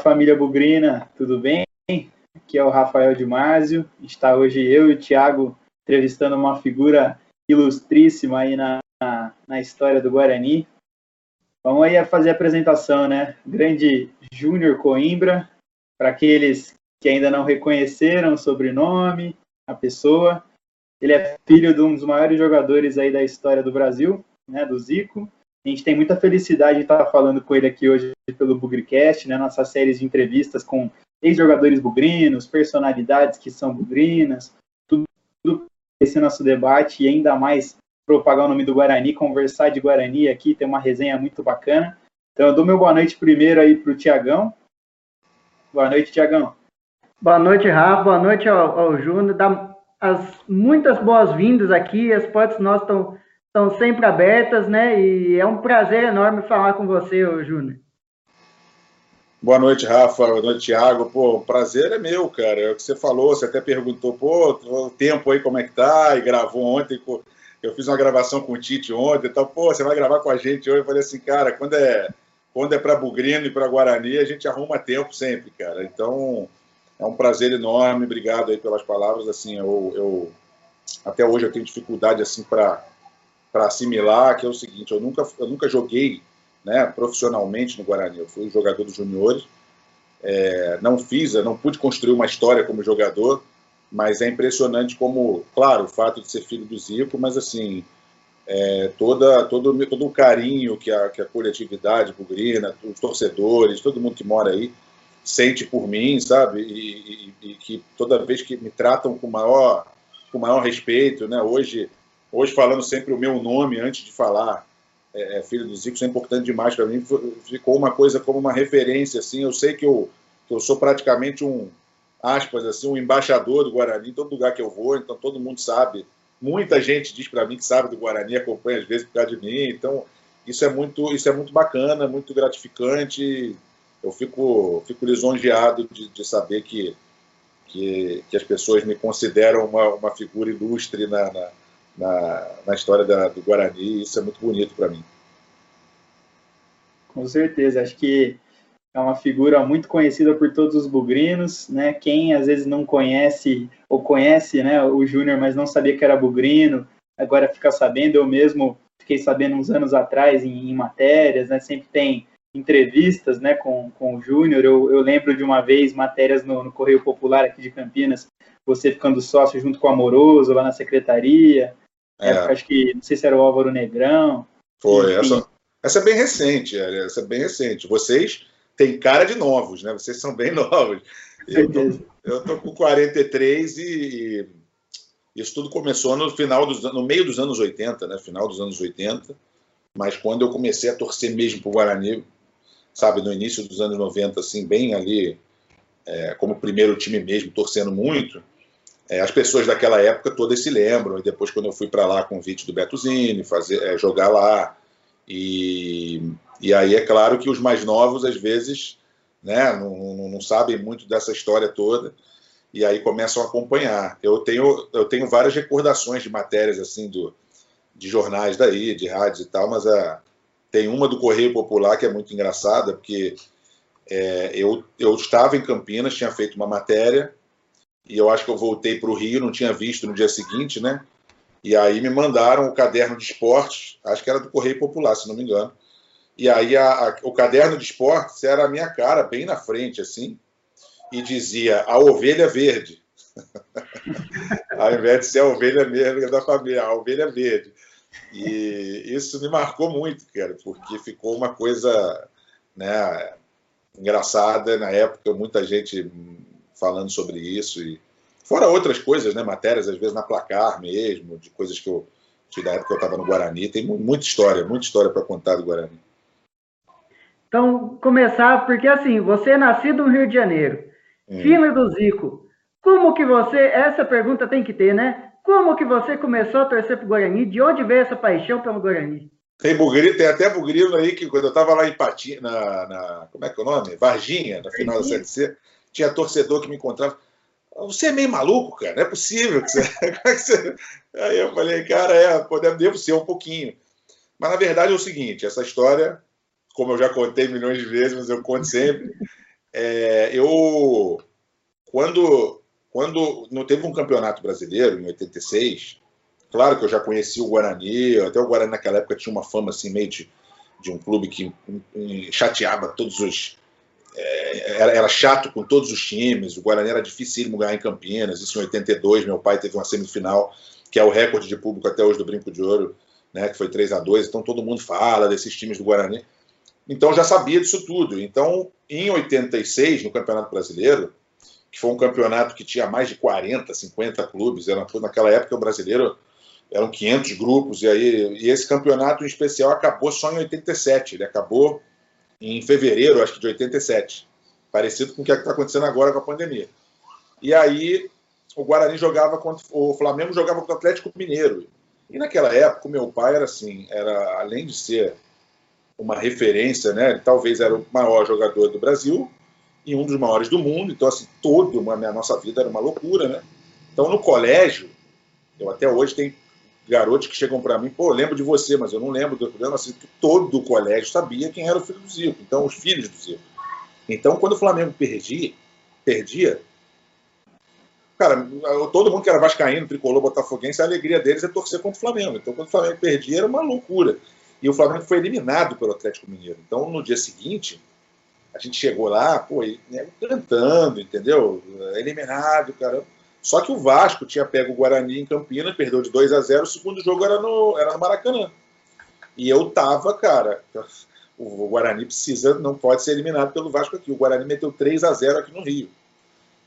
família Bugrina, tudo bem? Aqui é o Rafael de Másio. Está hoje eu e o Thiago entrevistando uma figura ilustríssima aí na, na, história do Guarani. Vamos aí fazer a apresentação, né? Grande Júnior Coimbra, para aqueles que ainda não reconheceram o sobrenome, a pessoa. Ele é filho de um dos maiores jogadores aí da história do Brasil, né, do Zico. A gente tem muita felicidade de estar falando com ele aqui hoje pelo Bugricast, né, nossas séries de entrevistas com ex-jogadores bugrinos, personalidades que são bugrinas, tudo, esse nosso debate e ainda mais propagar o nome do Guarani, conversar de Guarani aqui, tem uma resenha muito bacana. Então eu dou meu boa noite primeiro aí para o Tiagão. Boa noite, Tiagão. Boa noite, Rafa. Boa noite ao, ao Júnior. Dá as muitas boas-vindas aqui. As portas nossas estão estão sempre abertas, né? E é um prazer enorme falar com você, Júnior. Boa noite, Rafa. Boa noite, Thiago. Pô, o prazer é meu, cara. É o que você falou, você até perguntou, pô, o tempo aí como é que tá? E gravou ontem, eu fiz uma gravação com o Tite ontem e tal. Pô, você vai gravar com a gente hoje? Eu falei assim, cara, quando é, quando é para Bugrino e para Guarani, a gente arruma tempo sempre, cara. Então, é um prazer enorme. Obrigado aí pelas palavras. Assim, eu, eu até hoje eu tenho dificuldade assim para para assimilar, que é o seguinte, eu nunca, eu nunca joguei né, profissionalmente no Guarani, eu fui jogador dos juniores, é, não fiz, eu não pude construir uma história como jogador, mas é impressionante como, claro, o fato de ser filho do Zico, mas assim, é, toda, todo, todo o carinho que a, que a coletividade bugrina, os torcedores, todo mundo que mora aí, sente por mim, sabe? E, e, e, que toda vez que me tratam com maior, com maior respeito, né? Hoje Hoje, falando sempre o meu nome antes de falar é, é filho do Zico, isso é importante demais para mim. Ficou uma coisa como uma referência. assim. Eu sei que eu, que eu sou praticamente um, aspas, assim, um embaixador do Guarani em todo lugar que eu vou, então todo mundo sabe. Muita gente diz para mim que sabe do Guarani, acompanha às vezes por causa de mim. Então, isso é muito, isso é muito bacana, muito gratificante. Eu fico, fico lisonjeado de, de saber que, que, que, as pessoas me consideram uma, uma figura ilustre na, na na, na história da, do Guarani, e isso é muito bonito para mim. Com certeza, acho que é uma figura muito conhecida por todos os bugrinos, né? Quem às vezes não conhece ou conhece, né, o Júnior, mas não sabia que era bugrino, agora fica sabendo. Eu mesmo fiquei sabendo uns anos atrás em, em matérias, né? Sempre tem entrevistas, né, com, com o Júnior. Eu, eu lembro de uma vez matérias no, no Correio Popular aqui de Campinas, você ficando sócio junto com o Amoroso lá na secretaria. É. Época, acho que, não sei se era o Álvaro Negrão. Foi, essa, essa é bem recente, é, essa é bem recente. Vocês têm cara de novos, né? Vocês são bem novos. Eu tô, eu tô com 43 e, e isso tudo começou no final dos no meio dos anos 80, né? Final dos anos 80. Mas quando eu comecei a torcer mesmo pro Guarani, sabe, no início dos anos 90, assim, bem ali, é, como primeiro time mesmo, torcendo muito, é, as pessoas daquela época todas se lembram, e depois quando eu fui para lá, convite do Beto Zini, fazer, é, jogar lá, e, e aí é claro que os mais novos, às vezes, né, não, não, não sabem muito dessa história toda, e aí começam a acompanhar. Eu tenho, eu tenho várias recordações de matérias assim do, de jornais daí, de rádios e tal, mas a, é, tem uma do Correio Popular que é muito engraçada, porque é, eu, eu estava em Campinas, tinha feito uma matéria, e eu acho que eu voltei para o Rio, não tinha visto no dia seguinte, né? E aí me mandaram o caderno de esportes, acho que era do Correio Popular, se não me engano. E aí a, a, o caderno de esportes era a minha cara, bem na frente, assim, e dizia a ovelha verde. Ao invés de ser a ovelha negra da família, a ovelha verde. E isso me marcou muito, cara, porque ficou uma coisa né, engraçada na época, muita gente falando sobre isso. E fora outras coisas, né? Matérias, às vezes, na placar mesmo, de coisas que eu. Que da época que eu estava no Guarani. Tem muita história, muita história para contar do Guarani. Então, começar, porque assim, você é nascido no Rio de Janeiro, hum. filho do Zico. Como que você, essa pergunta tem que ter, né? Como que você começou a torcer pro Guarani? De onde veio essa paixão pelo Guarani? Tem bugrino, tem até bugrino aí que quando eu estava lá em Patinha, na, na, como é que é o nome? Varginha, na final da Série C, tinha torcedor que me encontrava. Você é meio maluco, cara, não é possível que você. É. Aí eu falei, cara, é, pode, devo ser um pouquinho. Mas na verdade é o seguinte: essa história, como eu já contei milhões de vezes, mas eu conto sempre. É, eu, quando, quando não teve um campeonato brasileiro, em 86, claro que eu já conheci o Guarani, até o Guarani naquela época tinha uma fama assim, meio de, de um clube que chateava todos os. É, era, era, chato com todos os times, o Guarani era dificílimo ganhar em Campinas, isso em 82, meu pai teve uma semifinal, que é o recorde de público até hoje do Brinco de Ouro, né, que foi 3 a 2 então todo mundo fala desses times do Guarani. Então já sabia disso tudo. Então, em 86, no Campeonato Brasileiro, que foi um campeonato que tinha mais de 40, 50 clubes, era, naquela época o brasileiro eram 500 grupos, e, aí, e esse campeonato em especial acabou só em 87, ele acabou em fevereiro, acho que de 87, parecido com o que está acontecendo agora com a pandemia. E aí o Guarani jogava contra o Flamengo jogava contra o Atlético Mineiro. E naquela época meu pai era assim, era além de ser uma referência, né? Talvez era o maior jogador do Brasil e um dos maiores do mundo. Então assim, toda a nossa vida era uma loucura, né? Então no colégio, eu até hoje tenho garotos que chegam para mim, pô, lembro de você, mas eu não lembro do programa, assim, que todo o colégio sabia quem era o filho do Zico, então os filhos do Zico. Então, quando o Flamengo perdia, perdia, cara, todo mundo que era vascaíno, tricolor, botafoguense, a alegria deles é torcer contra o Flamengo. Então, quando o Flamengo perdia, era uma loucura. E o Flamengo foi eliminado pelo Atlético Mineiro. Então, no dia seguinte, a gente chegou lá, pô, né, cantando, entendeu? Eliminado, cara. Só que o Vasco tinha pego o Guarani em Campinas, perdeu de 2 a 0 o segundo jogo era no, era no Maracanã. E eu tava, cara, o Guarani precisa, não pode ser eliminado pelo Vasco aqui. O Guarani meteu 3 a 0 aqui no Rio.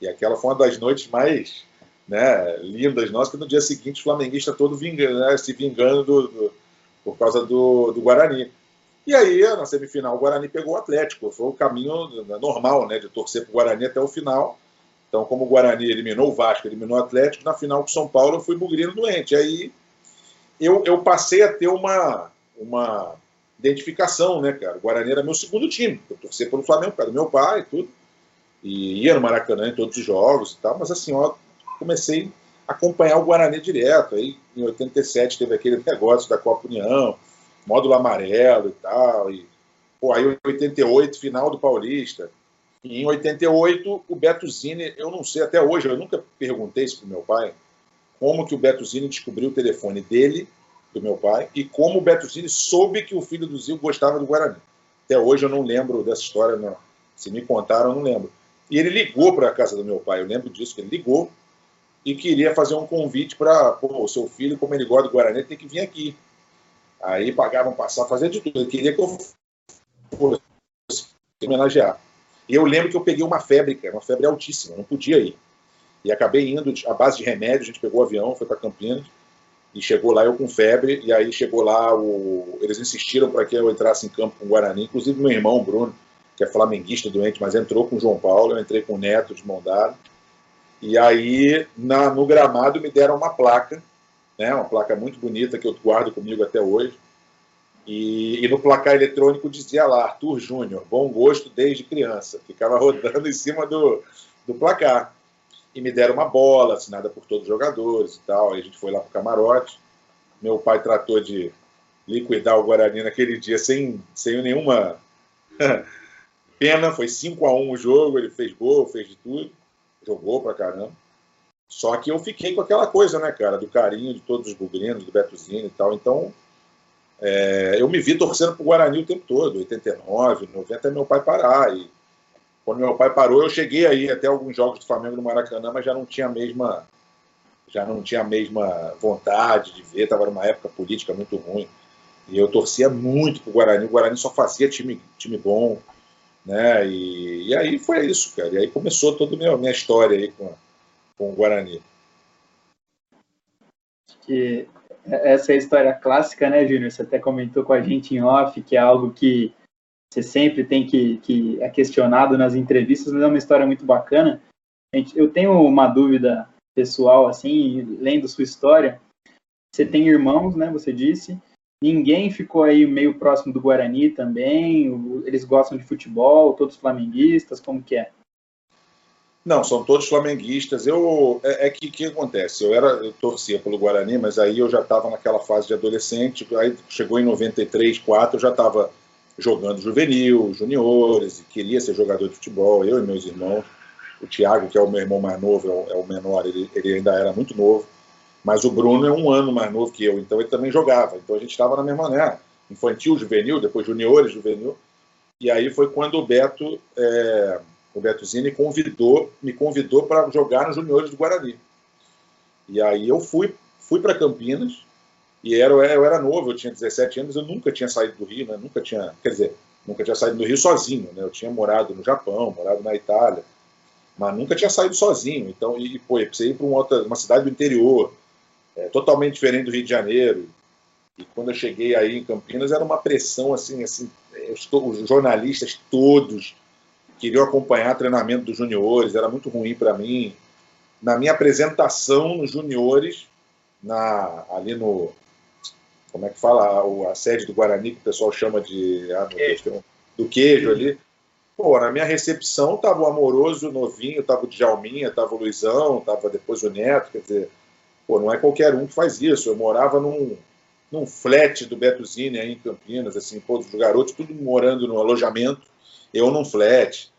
E aquela foi uma das noites mais né, lindas nossas, que no dia seguinte o flamenguista todo vingando, né, se vingando do, do, por causa do, do Guarani. E aí, na semifinal, o Guarani pegou o Atlético. Foi o caminho normal, né, de torcer para o Guarani até o final. Então, como o Guarani eliminou o Vasco, eliminou o Atlético, na final com o São Paulo eu fui bugrino doente. Aí eu, eu passei a ter uma, uma identificação, né, cara? O Guarani era meu segundo time. Eu torcia pelo Flamengo, do meu pai e tudo. E ia no Maracanã em todos os jogos e tal. Mas assim, ó, comecei a acompanhar o Guarani direto. Aí em 87 teve aquele negócio da Copa União módulo amarelo e tal. E, pô, aí 88, final do Paulista. Em 88, o Beto Zini, eu não sei até hoje, eu nunca perguntei isso pro meu pai, como que o Beto Zini descobriu o telefone dele, do meu pai, e como o Beto Zini soube que o filho do Zil gostava do Guarani. Até hoje eu não lembro dessa história, não. Se me contaram, eu não lembro. E ele ligou para a casa do meu pai, eu lembro disso, que ele ligou e queria fazer um convite para, o seu filho, como ele gosta do Guarani, tem que vir aqui. Aí pagavam passar, fazer de tudo. Ele queria que eu fosse homenagear. E eu lembro que eu peguei uma febre, cara, uma febre altíssima, não podia ir. E acabei indo à base de remédio, a gente pegou o avião, foi para Campinas, e chegou lá eu com febre, e aí chegou lá, o... eles insistiram para que eu entrasse em campo com o Guarani, inclusive meu irmão Bruno, que é flamenguista doente, mas entrou com o João Paulo, eu entrei com o Neto de mão dada, e aí na, no gramado me deram uma placa, né, uma placa muito bonita que eu guardo comigo até hoje. E, e no placar eletrônico dizia lá, Arthur Júnior, bom gosto desde criança. Ficava rodando em cima do, do placar. E me deram uma bola, assinada por todos os jogadores e tal. Aí a gente foi lá para o camarote. Meu pai tratou de liquidar o Guarani naquele dia sem, sem nenhuma pena. Foi 5 a 1 o jogo, ele fez gol, fez de tudo. Jogou pra caramba. Só que eu fiquei com aquela coisa, né, cara, do carinho de todos os bugrinos, do Betozinho e tal. Então, é, eu me vi torcendo pro Guarani o tempo todo, 89, 90, até meu pai parar. E quando meu pai parou, eu cheguei aí até alguns jogos do Flamengo no Maracanã, mas já não tinha a mesma, já não tinha a mesma vontade de ver, estava numa época política muito ruim. E eu torcia muito pro Guarani, o Guarani só fazia time, time bom, né? E, e aí foi isso, cara. E aí começou toda a minha, minha história aí com, com o Guarani. Que essa é a história clássica, né, Júnior? Você até comentou com a gente em off, que é algo que você sempre tem que, que é questionado nas entrevistas, mas é uma história muito bacana. Eu tenho uma dúvida pessoal, assim, lendo sua história. Você tem irmãos, né? Você disse. Ninguém ficou aí meio próximo do Guarani também? Eles gostam de futebol, todos flamenguistas? Como que é? Não, são todos flamenguistas. Eu é, é que que acontece. Eu era, eu torcia pelo Guarani, mas aí eu já estava naquela fase de adolescente. Aí chegou em 93, 4, eu já estava jogando juvenil, juniores, e queria ser jogador de futebol, eu e meus irmãos. O Thiago, que é o meu irmão mais novo, é o é menor, ele, ele ainda era muito novo. Mas o Bruno é um ano mais novo que eu, então ele também jogava. Então a gente estava na mesma, né? Infantil, juvenil, depois juniores, juvenil. E aí foi quando o Beto, é, o Beto Zini convidou, me convidou para jogar nos juniores do Guarani. E aí eu fui, fui para Campinas, e era, eu era novo, eu tinha 17 anos, eu nunca tinha saído do Rio, né? Nunca tinha, quer dizer, nunca tinha saído do Rio sozinho, né? Eu tinha morado no Japão, morado na Itália, mas nunca tinha saído sozinho. Então, e, pô, eu precisei ir para uma, uma cidade do interior, é, totalmente diferente do Rio de Janeiro. E quando eu cheguei aí em Campinas, era uma pressão assim, assim, os jornalistas todos queriam acompanhar o treinamento dos juniores, era muito ruim para mim. Na minha apresentação nos juniores, na, ali no, como é que fala, a sede do Guarani, que o pessoal chama de. Ah, Deus, do queijo ali. Pô, na minha recepção tava o Amoroso, o Novinho, tava o Djalminha, tava o Luizão, tava depois o Neto, quer dizer, pô, não é qualquer um que faz isso. Eu morava num, num flat do Betuzine aí em Campinas, assim, pô, os garotos tudo morando no alojamento, eu num flat.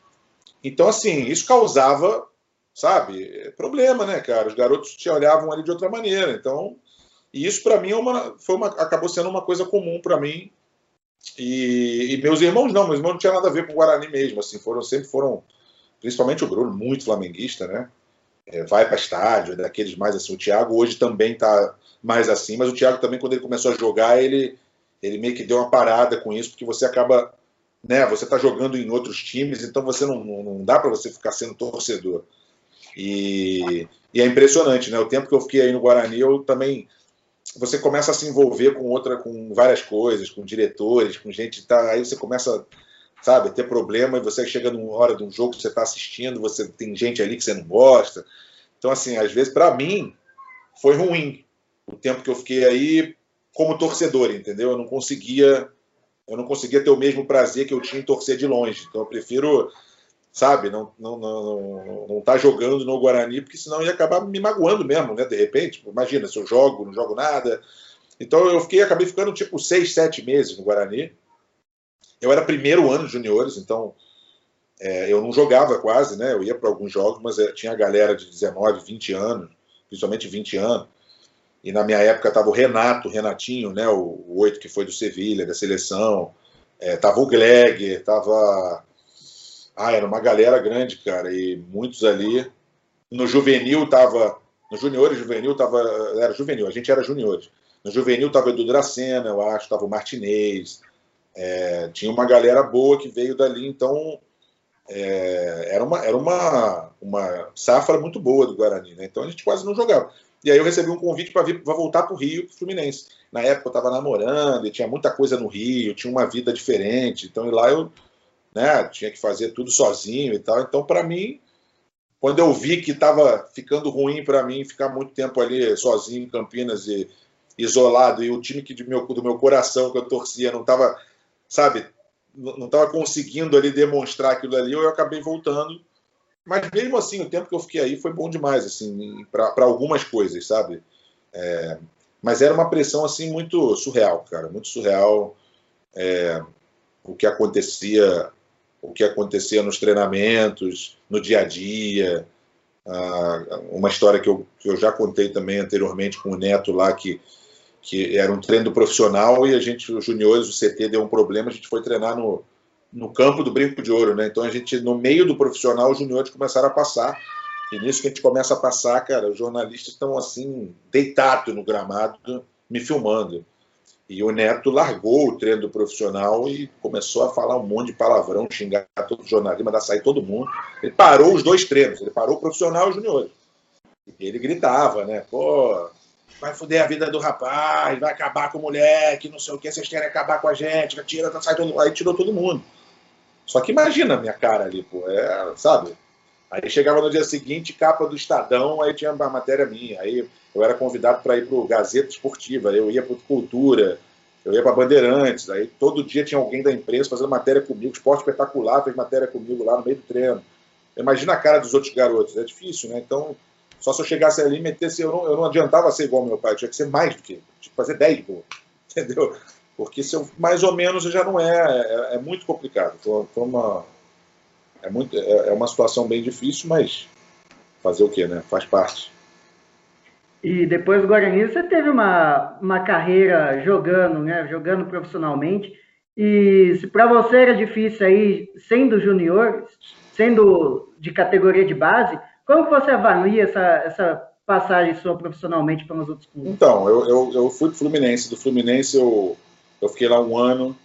Então, assim, isso causava, sabe, problema, né, cara? Os garotos te olhavam ali de outra maneira. Então, e isso para mim é uma, foi uma, acabou sendo uma coisa comum para mim. E, e, meus irmãos não, meus irmãos não tinha nada a ver com o Guarani mesmo, assim, foram sempre foram, principalmente o Bruno, muito flamenguista, né? É, vai para estádio, é daqueles mais assim. O Thiago hoje também está mais assim, mas o Thiago também quando ele começou a jogar, ele ele meio que deu uma parada com isso, porque você acaba, né? Você está jogando em outros times, então você não, não, dá para você ficar sendo torcedor. E, e é impressionante, né? O tempo que eu fiquei aí no Guarani, eu também você começa a se envolver com outra, com várias coisas, com diretores, com gente, tá, aí você começa, sabe, a ter problema e você chega numa hora de um jogo que você está assistindo, você tem gente ali que você não gosta. Então, assim, às vezes, para mim, foi ruim o tempo que eu fiquei aí como torcedor, entendeu? Eu não conseguia, eu não conseguia ter o mesmo prazer que eu tinha em torcer de longe. Então, eu prefiro sabe? Não, não, não, não tá jogando no Guarani, porque senão ia acabar me magoando mesmo, né? De repente, imagina, se eu jogo, não jogo nada. Então eu fiquei, acabei ficando tipo seis, sete meses no Guarani. Eu era primeiro ano de juniores, então é, eu não jogava quase, né? Eu ia para alguns jogos, mas é, tinha a galera de 19, 20 anos, principalmente 20 anos. E na minha época estava o Renato, Renatinho, né? O, oito que foi do Sevilha, da seleção. É, tava o Gleger, tava ah, era uma galera grande, cara, e muitos ali. No juvenil tava. No juniores juvenil tava. Era juvenil, a gente era juniores. No juvenil tava Edu Dracena, eu acho, tava o Martinez. É, tinha uma galera boa que veio dali, então é, era, uma, era uma, uma safra muito boa do Guarani, né? Então a gente quase não jogava. E aí eu recebi um convite para para voltar para o Rio, pro Fluminense. Na época eu estava namorando e tinha muita coisa no Rio, tinha uma vida diferente. Então lá eu né? Tinha que fazer tudo sozinho e tal. Então, para mim, quando eu vi que estava ficando ruim para mim ficar muito tempo ali sozinho em Campinas e isolado e o time que do meu, do meu coração que eu torcia não estava, sabe, não estava conseguindo ali demonstrar aquilo ali, eu acabei voltando. Mas mesmo assim, o tempo que eu fiquei aí foi bom demais, assim, para algumas coisas, sabe? É, mas era uma pressão assim muito surreal, cara, muito surreal. É, o que acontecia o que acontecia nos treinamentos, no dia a dia. Ah, uma história que eu, que eu já contei também anteriormente com o Neto lá, que, que era um treino profissional e a gente, os juniores, o CT deu um problema, a gente foi treinar no, no campo do Brinco de Ouro, né? Então a gente, no meio do profissional, os juniores começaram a passar. E nisso que a gente começa a passar, cara, os jornalistas estão assim, deitados no gramado, me filmando. E o Neto largou o treino do profissional e começou a falar um monte de palavrão, xingar todo o jornalismo, mandar sair todo mundo. Ele parou os dois treinos, ele parou o profissional e o junior. Ele gritava, né? Pô, vai foder a vida do rapaz, vai acabar com o moleque, não sei o que, vocês querem acabar com a gente, tira, sai todo Aí tirou todo mundo. Só que imagina a minha cara ali, pô, é, sabe? Aí chegava no dia seguinte, capa do Estadão, aí tinha uma matéria minha. Aí eu era convidado para ir para o Gazeta Esportiva, eu ia para Cultura, eu ia para Bandeirantes, aí todo dia tinha alguém da imprensa fazendo matéria comigo, Esporte Espetacular fez matéria comigo lá no meio do treino. Imagina a cara dos outros garotos, é difícil, né? Então, só se eu chegasse ali e metesse, eu não, eu não adiantava ser igual ao meu pai, eu tinha que ser mais do que, tinha que fazer 10 gols, entendeu? Porque se eu, mais ou menos já não é, é, é muito complicado. Foi, foi uma, é, muito, é, é uma situação bem difícil, mas fazer o quê, né? Faz parte. E depois do Guarani, você teve uma, uma carreira jogando, né? Jogando profissionalmente. E se para você era difícil aí, sendo junior, sendo de categoria de base, como você avalia essa, essa passagem sua profissionalmente pelos outros clubes? Então, eu, eu, eu fui do Fluminense. Do Fluminense eu, eu fiquei lá um ano.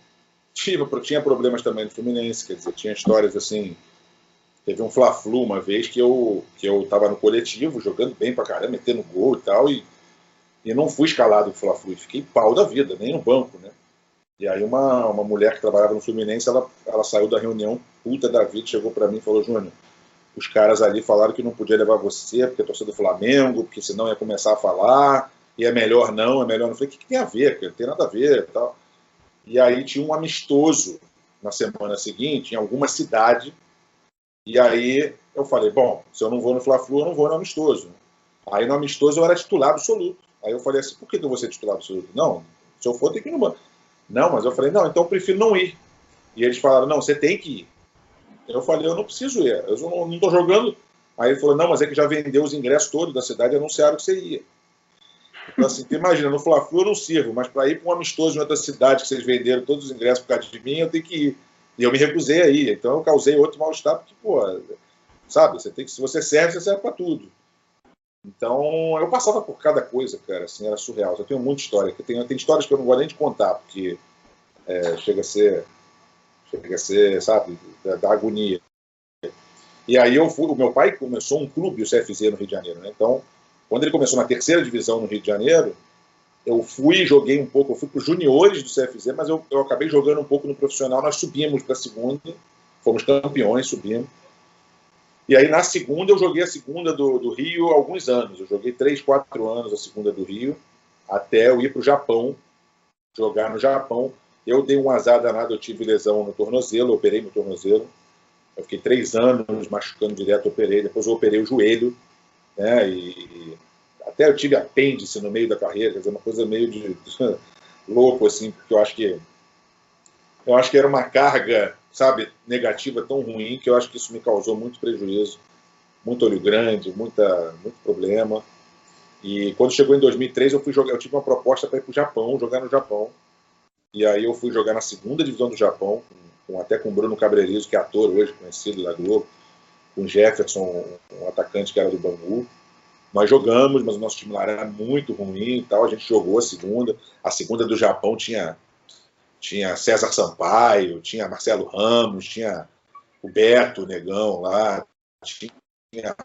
Tinha, tinha problemas também do Fluminense, quer dizer, tinha histórias assim. Teve um Fla-Flu uma vez que eu, que eu tava no coletivo, jogando bem pra caramba, metendo gol e tal, e, e não fui escalado pro Fla-Flu, fiquei pau da vida, nem no banco, né? E aí uma, uma mulher que trabalhava no Fluminense, ela, ela saiu da reunião, puta da vida, chegou para mim e falou, Júnior, os caras ali falaram que não podia levar você, porque é torcida do Flamengo, porque senão ia começar a falar, e é melhor não, é melhor não. Eu falei, o que, que tem a ver? Não tem nada a ver tal. E aí tinha um amistoso na semana seguinte, em alguma cidade, e aí eu falei, bom, se eu não vou no Fla-Flu, eu não vou no amistoso. Aí no amistoso eu era titular absoluto. Aí eu falei assim, por que eu vou ser titular absoluto? Não, se eu for, tem que ir no banco. Não, mas eu falei, não, então eu prefiro não ir. E eles falaram, não, você tem que ir. Eu falei, eu não preciso ir, eu não estou jogando. Aí ele falou, não, mas é que já vendeu os ingressos todos da cidade anunciaram que você ia. Então, assim, imagina, no Fla-Flu eu não sirvo, mas para ir para um amistoso em outra cidade que vocês venderam todos os ingressos por causa de mim, eu tenho que ir. E eu me recusei aí. Então eu causei outro mal-estar, porque, pô, sabe, você tem que, se você serve, você serve para tudo. Então, eu passava por cada coisa, cara, assim, era surreal. Eu tenho muita história. Tem, tem histórias que eu não gosto nem de contar, porque é, chega a ser, chega a ser, sabe, da, da, agonia. E aí eu fui, o meu pai começou um clube, o CFZ, no Rio de Janeiro, né? Então, quando ele começou na terceira divisão no Rio de Janeiro, eu fui, joguei um pouco, eu fui para os juniores do CFZ, mas eu, eu acabei jogando um pouco no profissional. Nós subimos para a segunda, fomos campeões, subimos. E aí na segunda eu joguei a segunda do, do Rio alguns anos. Eu joguei três, quatro anos a segunda do Rio, até eu ir para o Japão, jogar no Japão. Eu dei um azar danado, eu tive lesão no tornozelo, operei no tornozelo. Eu fiquei três anos machucando direto, operei. Depois eu operei o joelho, né? E, até eu tive apêndice no meio da carreira, quer dizer, uma coisa meio de, de louco, assim, porque eu acho que eu acho que era uma carga sabe, negativa tão ruim que eu acho que isso me causou muito prejuízo, muito olho grande, muita, muito problema. E quando chegou em 2003, eu fui jogar, eu tive uma proposta para ir para o Japão, jogar no Japão. E aí eu fui jogar na segunda divisão do Japão, com, até com o Bruno Cabrerizo, que é ator hoje, conhecido da Globo, com o Jefferson, um atacante que era do Bangu. Nós jogamos, mas o nosso time lá era muito ruim e tal. A gente jogou a segunda. A segunda do Japão tinha tinha César Sampaio, tinha Marcelo Ramos, tinha o Beto, o Negão lá, tinha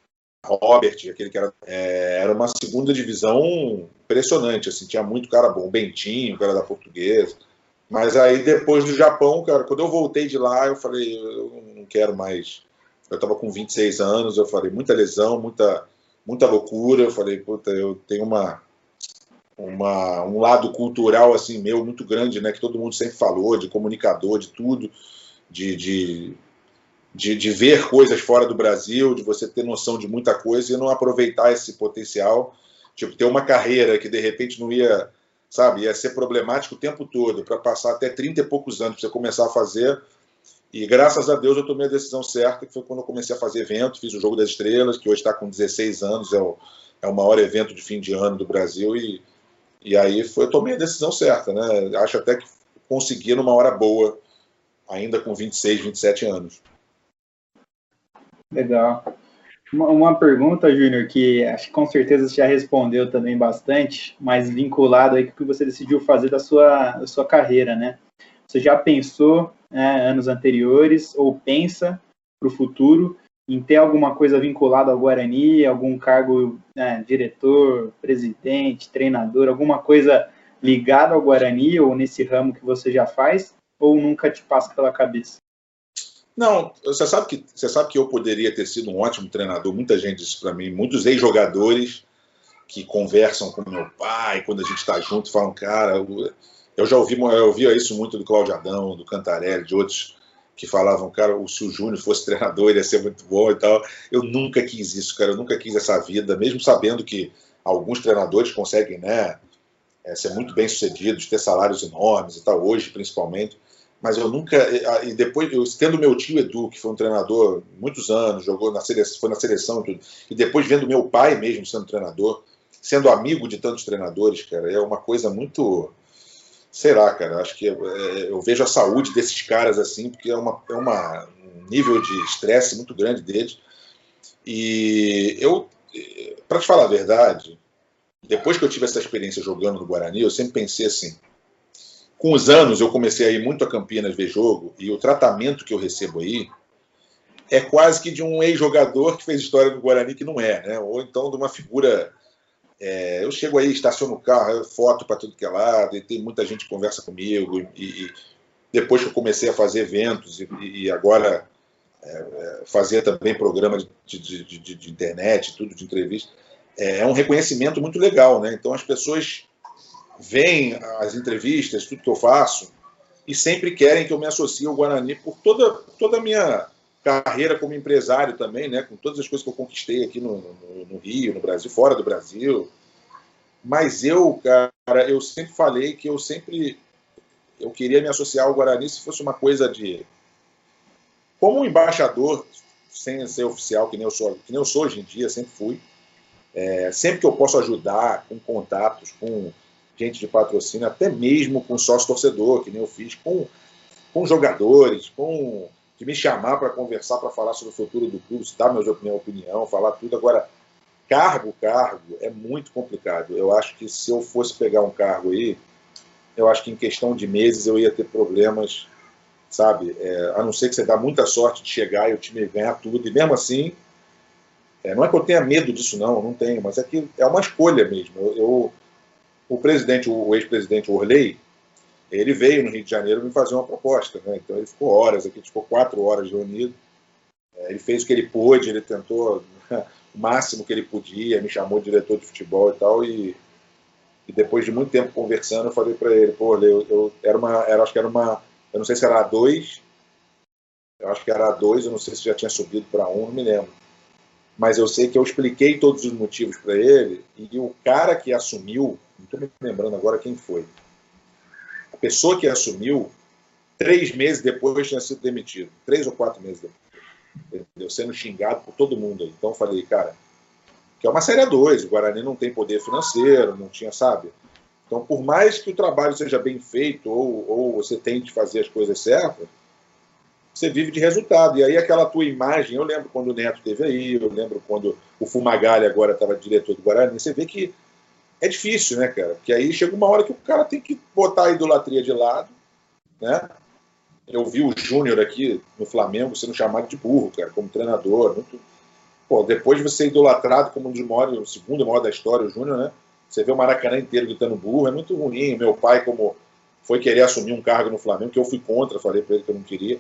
Robert, aquele que era, é, era uma segunda divisão impressionante, assim, tinha muito cara bom, Bentinho, cara da portuguesa. Mas aí depois do Japão, cara, quando eu voltei de lá, eu falei, eu não quero mais. Eu estava com 26 anos, eu falei, muita lesão, muita, muita loucura. Eu falei, puta, eu tenho uma, uma, um lado cultural assim meu muito grande, né, que todo mundo sempre falou, de comunicador, de tudo, de, de, de, de, ver coisas fora do Brasil, de você ter noção de muita coisa e não aproveitar esse potencial, tipo, ter uma carreira que de repente não ia, sabe, ia ser problemático o tempo todo, para passar até 30 e poucos anos para você começar a fazer. E graças a Deus eu tomei a decisão certa, que foi quando eu comecei a fazer evento, fiz o Jogo das Estrelas, que hoje está com 16 anos, é o, é o maior evento de fim de ano do Brasil, e e aí foi, eu tomei a decisão certa, né? Acho até que consegui numa hora boa, ainda com 26, 27 anos. Legal. Uma, uma pergunta, Júnior, que acho que com certeza você já respondeu também bastante, mas vinculado aí com o que você decidiu fazer da sua, da sua carreira, né? Você já pensou né, anos anteriores ou pensa para o futuro em ter alguma coisa vinculada ao Guarani, algum cargo, né, diretor, presidente, treinador, alguma coisa ligada ao Guarani ou nesse ramo que você já faz, ou nunca te passa pela cabeça? Não, você sabe que você sabe que eu poderia ter sido um ótimo treinador. Muita gente disse para mim, muitos ex-jogadores que conversam com meu pai quando a gente está junto falam, cara, já ouvi, eu ouvia isso muito do Cláudio Adão, do Cantarelli, de outros que falavam, cara, se o Júnior fosse treinador, ele ia ser muito bom e tal. Eu nunca quis isso, cara, eu nunca quis essa vida, mesmo sabendo que alguns treinadores conseguem, né, é, ser muito bem sucedido, de ter salários enormes e tal, hoje principalmente. Mas eu nunca. E depois, eu, tendo meu tio Edu, que foi um treinador muitos anos, jogou na seleção, foi na seleção e tudo, e depois vendo meu pai mesmo sendo treinador, sendo amigo de tantos treinadores, cara, é uma coisa muito. Sei lá, cara, acho que é, eu vejo a saúde desses caras assim, porque é, uma, é uma, um nível de estresse muito grande deles. E eu, para te falar a verdade, depois que eu tive essa experiência jogando no Guarani, eu sempre pensei assim. Com os anos, eu comecei a ir muito a Campinas ver jogo, e o tratamento que eu recebo aí é quase que de um ex-jogador que fez história no Guarani que não é, né? ou então de uma figura. É, eu chego aí, estaciono o carro, foto para tudo que é lado, e tem muita gente que conversa comigo, e, e depois que eu comecei a fazer eventos, e, e agora é, é fazer também programa de, de, de, de internet, tudo de entrevista é, é um reconhecimento muito legal, né? Então as pessoas veem as entrevistas, tudo que eu faço, e sempre querem que eu me associe ao Guarani por toda, toda a minha carreira como empresário também, né? Com todas as coisas que eu conquistei aqui no, no, no Rio, no Brasil, fora do Brasil. Mas eu, cara, eu sempre falei que eu sempre eu queria me associar ao Guarani se fosse uma coisa de como um embaixador, sem ser oficial, que nem eu sou, que nem eu sou hoje em dia, sempre fui é, sempre que eu posso ajudar com contatos, com gente de patrocínio, até mesmo com sócio-torcedor, que nem eu fiz, com, com jogadores, com de me chamar para conversar, para falar sobre o futuro do clube, dar minha, minha opinião, falar tudo. Agora, cargo, cargo, é muito complicado. Eu acho que se eu fosse pegar um cargo aí, eu acho que em questão de meses eu ia ter problemas, sabe? É, a não ser que você dá muita sorte de chegar e o time ganhar tudo, e mesmo assim é, não é que eu tenha medo disso, não, não tenho, mas é que é uma escolha mesmo. Eu, eu o presidente, o ex-presidente Orley, ele veio no Rio de Janeiro me fazer uma proposta, né? Então ele ficou horas aqui, ficou quatro horas reunido. É, ele fez o que ele pôde, ele tentou o máximo que ele podia, me chamou de diretor de futebol e tal, e, e depois de muito tempo conversando, eu falei para ele, pô, eu, eu, era uma, era, acho que era uma, eu não sei se era A2, eu acho que era A2, eu não sei se já tinha subido para um, não me lembro mas eu sei que eu expliquei todos os motivos para ele e o cara que assumiu, não estou me lembrando agora quem foi, a pessoa que assumiu, três meses depois tinha sido demitido, três ou quatro meses depois, entendeu? sendo xingado por todo mundo. Então eu falei, cara, que é uma série 2, o Guarani não tem poder financeiro, não tinha, sabe? Então, por mais que o trabalho seja bem feito ou, ou você tente fazer as coisas certas, você vive de resultado. E aí aquela tua imagem, eu lembro quando o Neto teve aí, eu lembro quando o Fumagalli agora estava diretor do Guarani, você vê que é difícil, né, cara? Porque aí chega uma hora que o cara tem que botar a idolatria de lado, né? Eu vi o Júnior aqui no Flamengo sendo chamado de burro, cara, como treinador. Muito... Pô, depois de você idolatrado como um dos maiores, o segundo maior da história, o Júnior, né? Você vê o Maracanã inteiro gritando burro, é muito ruim. Meu pai, como foi querer assumir um cargo no Flamengo, que eu fui contra, falei para ele que eu não queria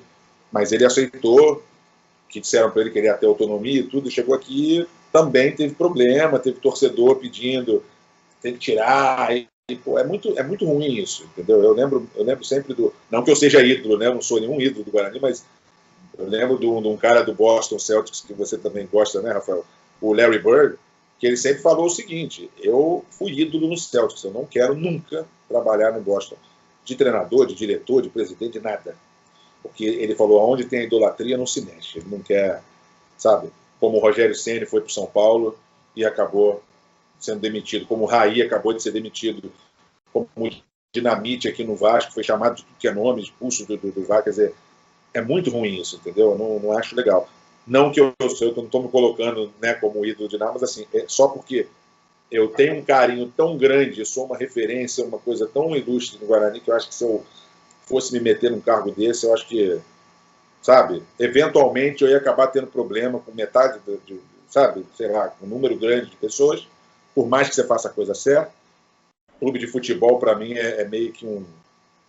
mas ele aceitou, que disseram para ele que ele ia ter autonomia e tudo, chegou aqui também teve problema, teve torcedor pedindo, tem que tirar, e, e pô, é muito, é muito ruim isso, entendeu? Eu lembro, eu lembro sempre do, não que eu seja ídolo, né, eu não sou nenhum ídolo do Guarani, mas eu lembro de um, cara do Boston Celtics, que você também gosta, né, Rafael? O Larry Bird, que ele sempre falou o seguinte: eu fui ídolo no Celtics, eu não quero nunca trabalhar no Boston, de treinador, de diretor, de presidente, de nada. Porque ele falou, aonde tem a idolatria não se mexe. Ele não quer, sabe? Como o Rogério Ceni foi para São Paulo e acabou sendo demitido, como o Raí acabou de ser demitido, como o Dinamite aqui no Vasco, foi chamado de tudo que é nome, expulso do, do, do Vasco, quer dizer, é muito ruim isso, entendeu? Eu não, não acho legal. Não que eu, eu não estou me colocando né, como ídolo de nada, mas assim, é só porque eu tenho um carinho tão grande, sou uma referência, uma coisa tão ilustre no Guarani, que eu acho que se eu fosse me meter num cargo desse, eu acho que, sabe, eventualmente eu ia acabar tendo problema com metade, de, de, sabe, sei lá, com um número grande de pessoas, por mais que você faça a coisa certa. Clube de futebol, para mim, é, é, meio que um.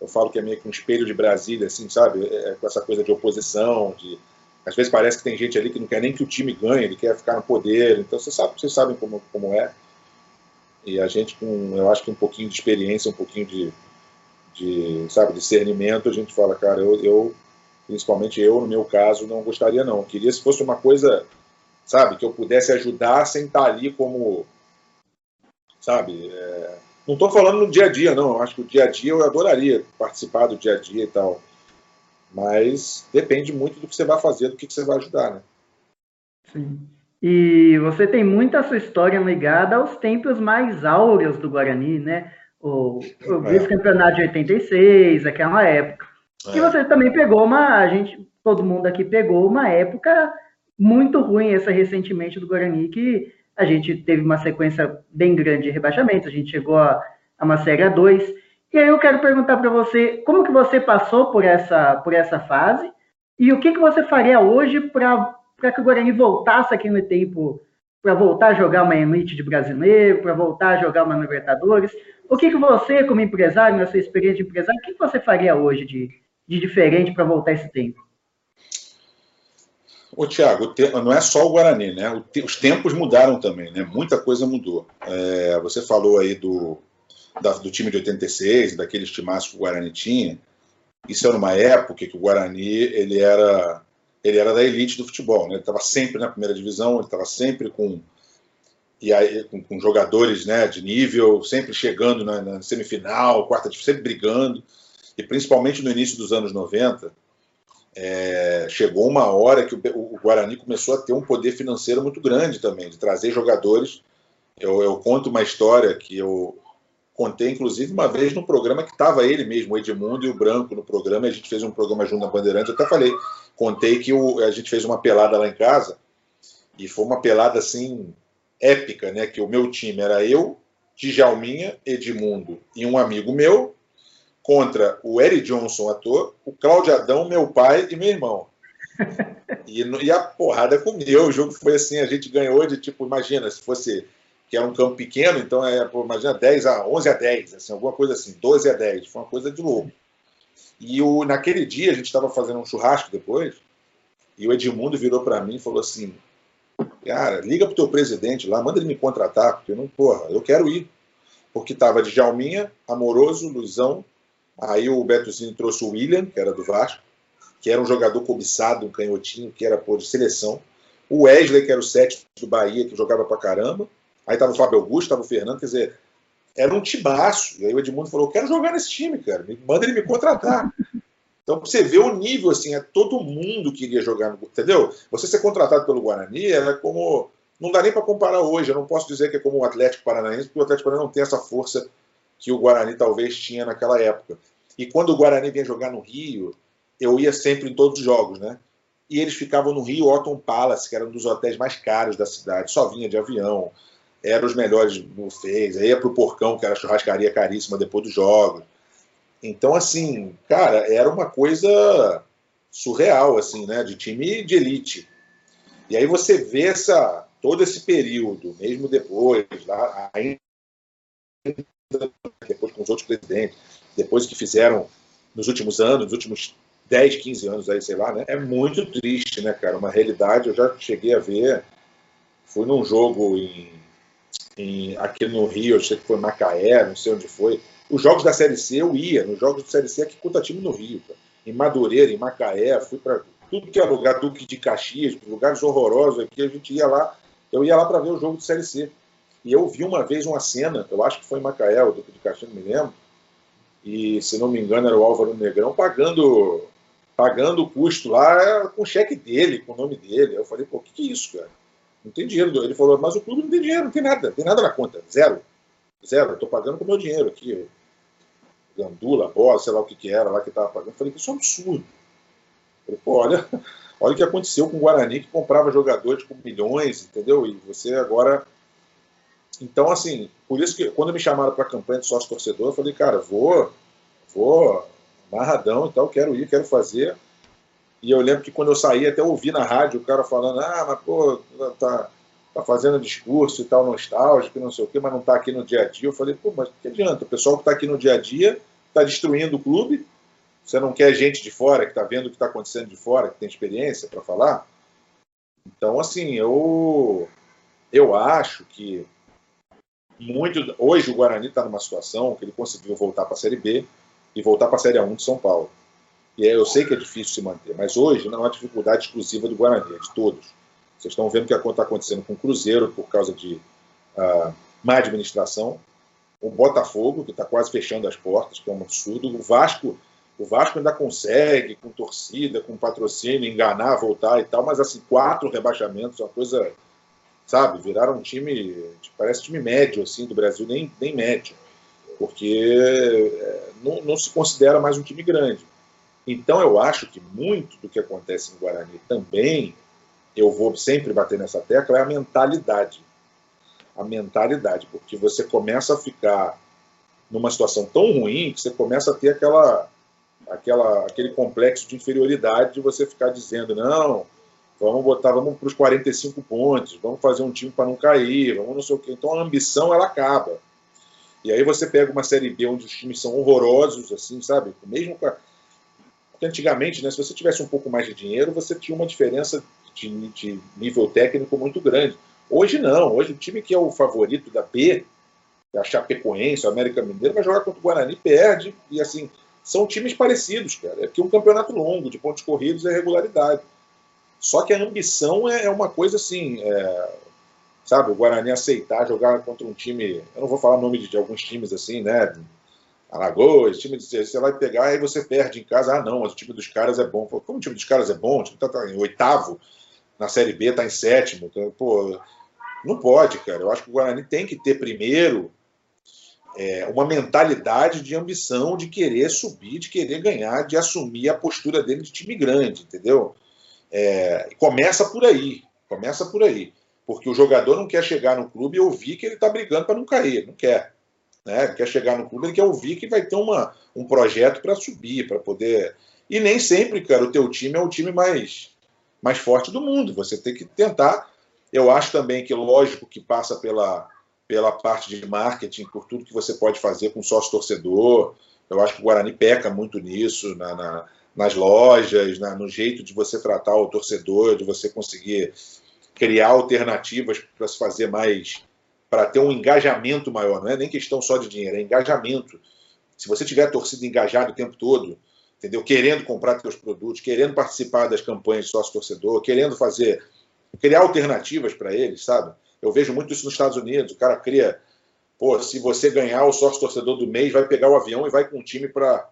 Eu falo que é meio que um espelho de Brasília, assim, sabe? É, é, com essa coisa de oposição, de. Às vezes parece que tem gente ali que não quer nem que o time ganhe, ele quer ficar no poder. Então, vocês sabem, vocês sabem como, como é. E a gente, com, eu acho que um pouquinho de experiência, um pouquinho de, de sabe, discernimento, a gente fala, cara, eu, eu, principalmente eu, no meu caso, não gostaria não. Eu queria se fosse uma coisa, sabe, que eu pudesse ajudar sem estar ali como, sabe, é, Não estou falando no dia a dia, não. Eu acho que o dia a dia eu adoraria participar do dia a dia e tal. Mas depende muito do que você vai fazer, do que, que você vai ajudar, né? Sim. E você tem muita sua história ligada aos tempos mais áureos do Guarani, né? O, o é. vice-campeonato de 86, aquela época. É. E você também pegou uma. A gente, todo mundo aqui pegou uma época muito ruim, essa recentemente do Guarani, que a gente teve uma sequência bem grande de rebaixamento, a gente chegou a, a uma Série A2. E aí eu quero perguntar para você, como que você passou por essa, por essa fase e o que, que você faria hoje para que o Guarani voltasse aqui no tempo, para voltar a jogar uma elite de brasileiro, para voltar a jogar uma Libertadores? O que, que você, como empresário, na sua experiência de empresário, o que, que você faria hoje de, de diferente para voltar esse tempo? Ô, Tiago, não é só o Guarani, né? Os tempos mudaram também, né? Muita coisa mudou. É, você falou aí do, da, do time de 86, daqueles timaços que o Guarani tinha. Isso era uma época que o Guarani ele era, ele era da elite do futebol, né? Ele estava sempre na primeira divisão, ele estava sempre com, e aí, com, com, jogadores né, de nível, sempre chegando na, na semifinal, quarta, sempre brigando. E principalmente no início dos anos 90, é, chegou uma hora que o, o, Guarani começou a ter um poder financeiro muito grande também, de trazer jogadores. Eu, eu conto uma história que eu contei, inclusive, uma vez no programa que estava ele mesmo, o Edmundo e o Branco no programa, a gente fez um programa junto na Bandeirante. Eu até falei, contei que o, a gente fez uma pelada lá em casa, e foi uma pelada assim, épica, né? Que o meu time era eu, Djalminha, Edmundo e um amigo meu, contra o Eric Johnson, ator, o Cláudio Adão, meu pai e meu irmão. E, e, a porrada comeu. O jogo foi assim, a gente ganhou de tipo, imagina, se fosse que era um campo pequeno, então é, imagina 10 a 11 a 10, assim, alguma coisa assim, 12 a 10, foi uma coisa de louco. E o, naquele dia a gente estava fazendo um churrasco depois, e o Edmundo virou para mim e falou assim: Cara, liga pro teu presidente lá, manda ele me contratar, porque eu não, porra, eu quero ir. Porque tava de Jalminha, Amoroso, Luizão, Aí o Betozinho trouxe o William, que era do Vasco, que era um jogador cobiçado, um canhotinho, que era por seleção. O Wesley, que era o sétimo do Bahia, que jogava pra caramba. Aí tava o Fábio Augusto, tava o Fernando, quer dizer, era um timaço. E aí o Edmundo falou: quero jogar nesse time, cara, manda ele me contratar. Então, você vê o nível, assim, é todo mundo queria jogar. Entendeu? Você ser contratado pelo Guarani era como. Não dá nem para comparar hoje. Eu não posso dizer que é como o Atlético Paranaense, porque o Atlético Paranaense não tem essa força que o Guarani talvez tinha naquela época. E quando o Guarani vinha jogar no Rio, eu ia sempre em todos os jogos, né? E eles ficavam no Rio Otton Palace, que era um dos hotéis mais caros da cidade, só vinha de avião, era os melhores buffets, aí ia pro Porcão, que era churrascaria caríssima depois dos jogos. Então, assim, cara, era uma coisa surreal, assim, né? De time de elite. E aí você vê essa, todo esse período, mesmo depois, lá, ainda depois com os outros presidentes, depois que fizeram nos últimos anos, nos últimos 10, 15 anos aí, sei lá, né? É muito triste, né, cara? Uma realidade, eu já cheguei a ver, fui num jogo em, em, aqui no Rio, eu sei que foi Macaé, não sei onde foi. Os jogos da Série C eu ia, nos jogos da Série C aqui contra time no Rio, cara. em Madureira, em Macaé, fui para tudo que é lugar, Duque de Caxias, lugares horrorosos aqui, a gente ia lá, eu ia lá para ver o jogo de Série C. E eu vi uma vez uma cena, eu acho que foi em Macaé, o Duque de Caxias, não me lembro, e se não me engano era o Álvaro Negrão pagando pagando o custo lá com o cheque dele, com o nome dele. Eu falei, pô, o que, que é isso, cara? Não tem dinheiro. Ele falou, mas o clube não tem dinheiro, não tem nada, não tem nada na conta, zero. Zero, eu estou pagando com o meu dinheiro aqui. Gandula, bola, sei lá o que, que era lá que estava pagando. Eu falei, isso é um absurdo. Falei, pô, olha, olha o que aconteceu com o Guarani, que comprava jogadores com milhões, entendeu? E você agora então, assim, por isso que quando me chamaram para a campanha de sócio torcedor, eu falei, cara, vou, vou, amarradão e tal, quero ir, quero fazer. E eu lembro que quando eu saí, até ouvi na rádio o cara falando, ah, mas pô, tá, tá fazendo discurso e tal, nostálgico, não sei o quê, mas não tá aqui no dia a dia. Eu falei, pô, mas que adianta? O pessoal que tá aqui no dia a dia tá destruindo o clube. Você não quer gente de fora que tá vendo o que tá acontecendo de fora, que tem experiência para falar? Então, assim, eu, eu acho que muito. Hoje o Guarani está numa situação que ele conseguiu voltar para a Série B e voltar para a Série A1 de São Paulo. E eu sei que é difícil se manter, mas hoje não é uma dificuldade exclusiva do Guarani, é de todos. Vocês estão vendo o que está acontecendo com o Cruzeiro por causa de uh, má administração. o Botafogo, que está quase fechando as portas, que é um absurdo. O Vasco, o Vasco ainda consegue, com torcida, com patrocínio, enganar, voltar e tal, mas assim, quatro rebaixamentos, uma coisa, sabe, viraram um time, parece time médio, assim, do Brasil, nem, nem médio, porque é, não, não se considera mais um time grande. Então, eu acho que muito do que acontece em Guarani também, eu vou sempre bater nessa tecla, é a mentalidade a mentalidade, porque você começa a ficar numa situação tão ruim que você começa a ter aquela, aquela, aquele complexo de inferioridade de você ficar dizendo, não, vamos botar, vamos para os 45 pontos, vamos fazer um time para não cair, vamos não sei o quê. Então a ambição ela acaba. E aí você pega uma série B onde os times são horrorosos, assim, sabe? Mesmo com a... Porque antigamente, né, se você tivesse um pouco mais de dinheiro, você tinha uma diferença de, de nível técnico muito grande. Hoje não, hoje o time que é o favorito da B, a Chapecoense, o América Mineiro, vai jogar contra o Guarani, perde, e assim, são times parecidos, cara. É que um campeonato longo, de pontos corridos, é regularidade. Só que a ambição é, é uma coisa assim, é, sabe, o Guarani aceitar jogar contra um time, eu não vou falar o nome de, de alguns times assim, né, Alagoas, time de, você vai pegar e você perde em casa, ah não, mas o time dos caras é bom. Como o time dos caras é bom, o time tá, tá em oitavo na Série B, tá em sétimo, então, pô, não pode, cara. Eu acho que o Guarani tem que ter primeiro é, uma mentalidade de ambição, de querer subir, de querer ganhar, de assumir a postura dele de time grande, entendeu? É, começa por aí, começa por aí. Porque o jogador não quer chegar no clube e ouvir que ele está brigando para não cair, não quer. Né? Ele quer chegar no clube, ele quer ouvir que vai ter uma, um projeto para subir, para poder. E nem sempre, cara, o teu time é o time mais, mais forte do mundo. Você tem que tentar eu acho também que, lógico, que passa pela, pela parte de marketing, por tudo que você pode fazer com sócio-torcedor. Eu acho que o Guarani peca muito nisso, na, na, nas lojas, na, no jeito de você tratar o torcedor, de você conseguir criar alternativas para se fazer mais, para ter um engajamento maior. Não é nem questão só de dinheiro, é engajamento. Se você tiver a torcida engajada o tempo todo, entendeu? Querendo comprar seus produtos, querendo participar das campanhas de sócio-torcedor, querendo fazer criar alternativas para eles, sabe? Eu vejo muito isso nos Estados Unidos. O cara cria, pô, se você ganhar o sócio torcedor do mês, vai pegar o avião e vai com o time para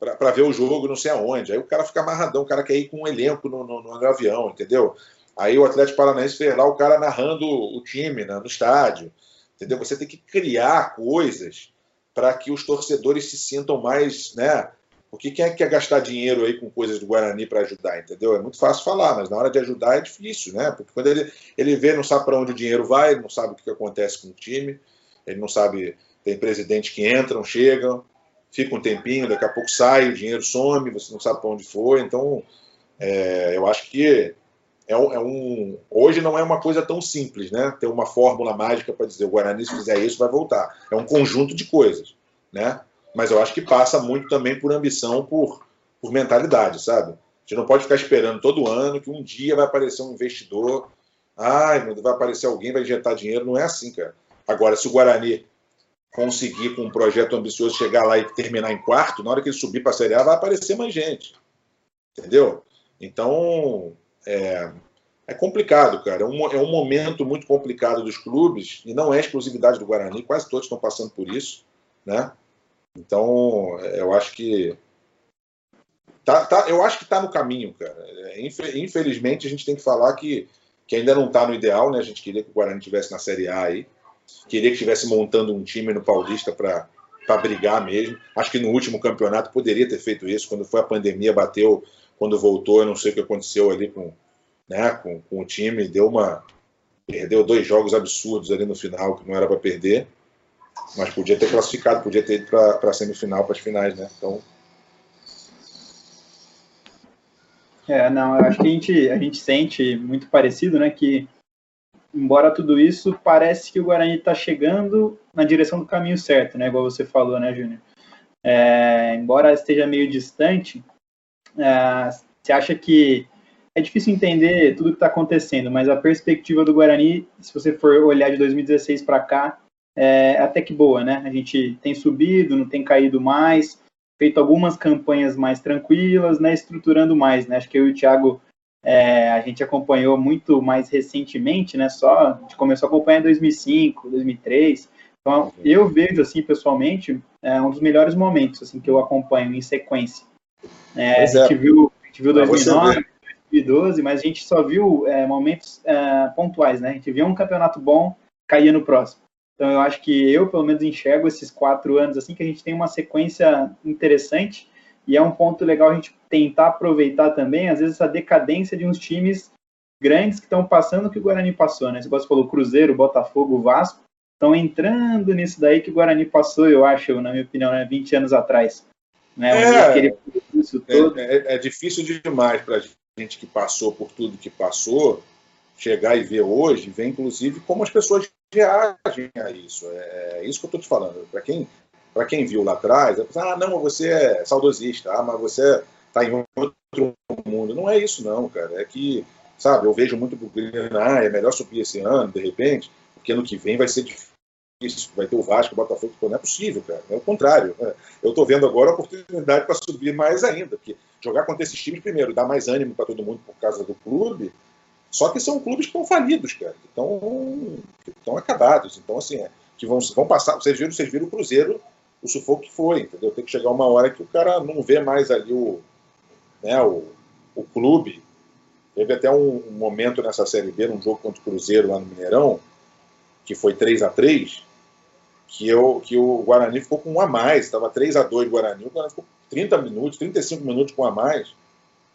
para ver o jogo não sei aonde. Aí o cara fica amarradão, o cara quer ir com um elenco no, no, no avião, entendeu? Aí o Atlético Paranaense fez lá o cara narrando o time né, no estádio, entendeu? Você tem que criar coisas para que os torcedores se sintam mais, né, porque quem é que quer gastar dinheiro aí com coisas do Guarani para ajudar, entendeu? É muito fácil falar, mas na hora de ajudar é difícil, né? Porque quando ele, ele vê, não sabe para onde o dinheiro vai, ele não sabe o que, acontece com o time, ele não sabe. Tem presidentes que entram, chegam, fica um tempinho, daqui a pouco sai, o dinheiro some, você não sabe para onde foi. Então, é, eu acho que é um, é um, hoje não é uma coisa tão simples, né? Ter uma fórmula mágica para dizer o Guarani, se fizer isso, vai voltar. É um conjunto de coisas, né? mas eu acho que passa muito também por ambição, por, por mentalidade, sabe? A gente não pode ficar esperando todo ano que um dia vai aparecer um investidor, ai, vai aparecer alguém, vai injetar dinheiro. Não é assim, cara. Agora, se o Guarani conseguir, com um projeto ambicioso, chegar lá e terminar em quarto, na hora que ele subir para a Série A, vai aparecer mais gente. Entendeu? Então, é, é complicado, cara. É um, é um momento muito complicado dos clubes, e não é exclusividade do Guarani, quase todos estão passando por isso, né? Então, eu acho que tá, tá eu acho que está no caminho, cara. É, infelizmente, a gente tem que falar que, que ainda não está no ideal, né? A gente queria que o Guarani estivesse na Série A aí, queria que estivesse montando um time no Paulista para brigar mesmo. Acho que no último campeonato poderia ter feito isso. Quando foi a pandemia, bateu. Quando voltou, eu não sei o que aconteceu ali com, né, com, com o time. Deu uma. Perdeu dois jogos absurdos ali no final que não era para perder. Mas podia ter classificado, podia ter ido para a semifinal, para as finais, né? Então. É, não, eu acho que a gente, a gente sente muito parecido, né? Que, embora tudo isso, parece que o Guarani está chegando na direção do caminho certo, né? Igual você falou, né, Júnior? É, embora esteja meio distante, é, você acha que é difícil entender tudo que está acontecendo, mas a perspectiva do Guarani, se você for olhar de 2016 para cá, é até que boa, né? A gente tem subido, não tem caído mais, feito algumas campanhas mais tranquilas, né? Estruturando mais, né? Acho que eu e o Thiago é, a gente acompanhou muito mais recentemente, né? Só a gente começou a acompanhar em 2005, 2003, Então, eu vejo, assim, pessoalmente, é um dos melhores momentos, assim, que eu acompanho em sequência. É, a, gente é. viu, a gente viu 2009, 2012, mas a gente só viu é, momentos é, pontuais, né? A gente viu um campeonato bom, caía no próximo. Então, eu acho que eu, pelo menos, enxergo esses quatro anos, assim, que a gente tem uma sequência interessante e é um ponto legal a gente tentar aproveitar também, às vezes, essa decadência de uns times grandes que estão passando o que o Guarani passou, né? Você falou Cruzeiro, Botafogo, Vasco, estão entrando nisso daí que o Guarani passou, eu acho, na minha opinião, né, 20 anos atrás. Né, é, todo. É, é, é, difícil demais para a gente que passou por tudo que passou chegar e ver hoje, ver inclusive como as pessoas reagem a isso. É, é isso que eu estou te falando. Para quem, quem viu lá atrás, é ah, não, você é saudosista, ah, mas você está em outro mundo. Não é isso, não, cara. É que, sabe, eu vejo muito o ah, é melhor subir esse ano, de repente, porque ano que vem vai ser difícil vai ter o Vasco, o Botafogo, não é possível, cara. É o contrário. Né? Eu estou vendo agora a oportunidade para subir mais ainda, porque jogar contra esses times, primeiro, dá mais ânimo para todo mundo por causa do clube, só que são clubes que estão falidos, cara, que estão acabados. Então, assim, é, que vão, vão passar. Vocês viram, vocês viram o Cruzeiro, o sufoco que foi, entendeu? Tem que chegar uma hora que o cara não vê mais ali o, né, o, o clube. Teve até um, momento nessa Série B, num jogo contra o Cruzeiro lá no Mineirão, que foi 3 a 3 que, eu, que o Guarani ficou com um a mais, estava 3 a 2 o Guarani, o Guarani ficou 30 minutos, 35 minutos com um a mais,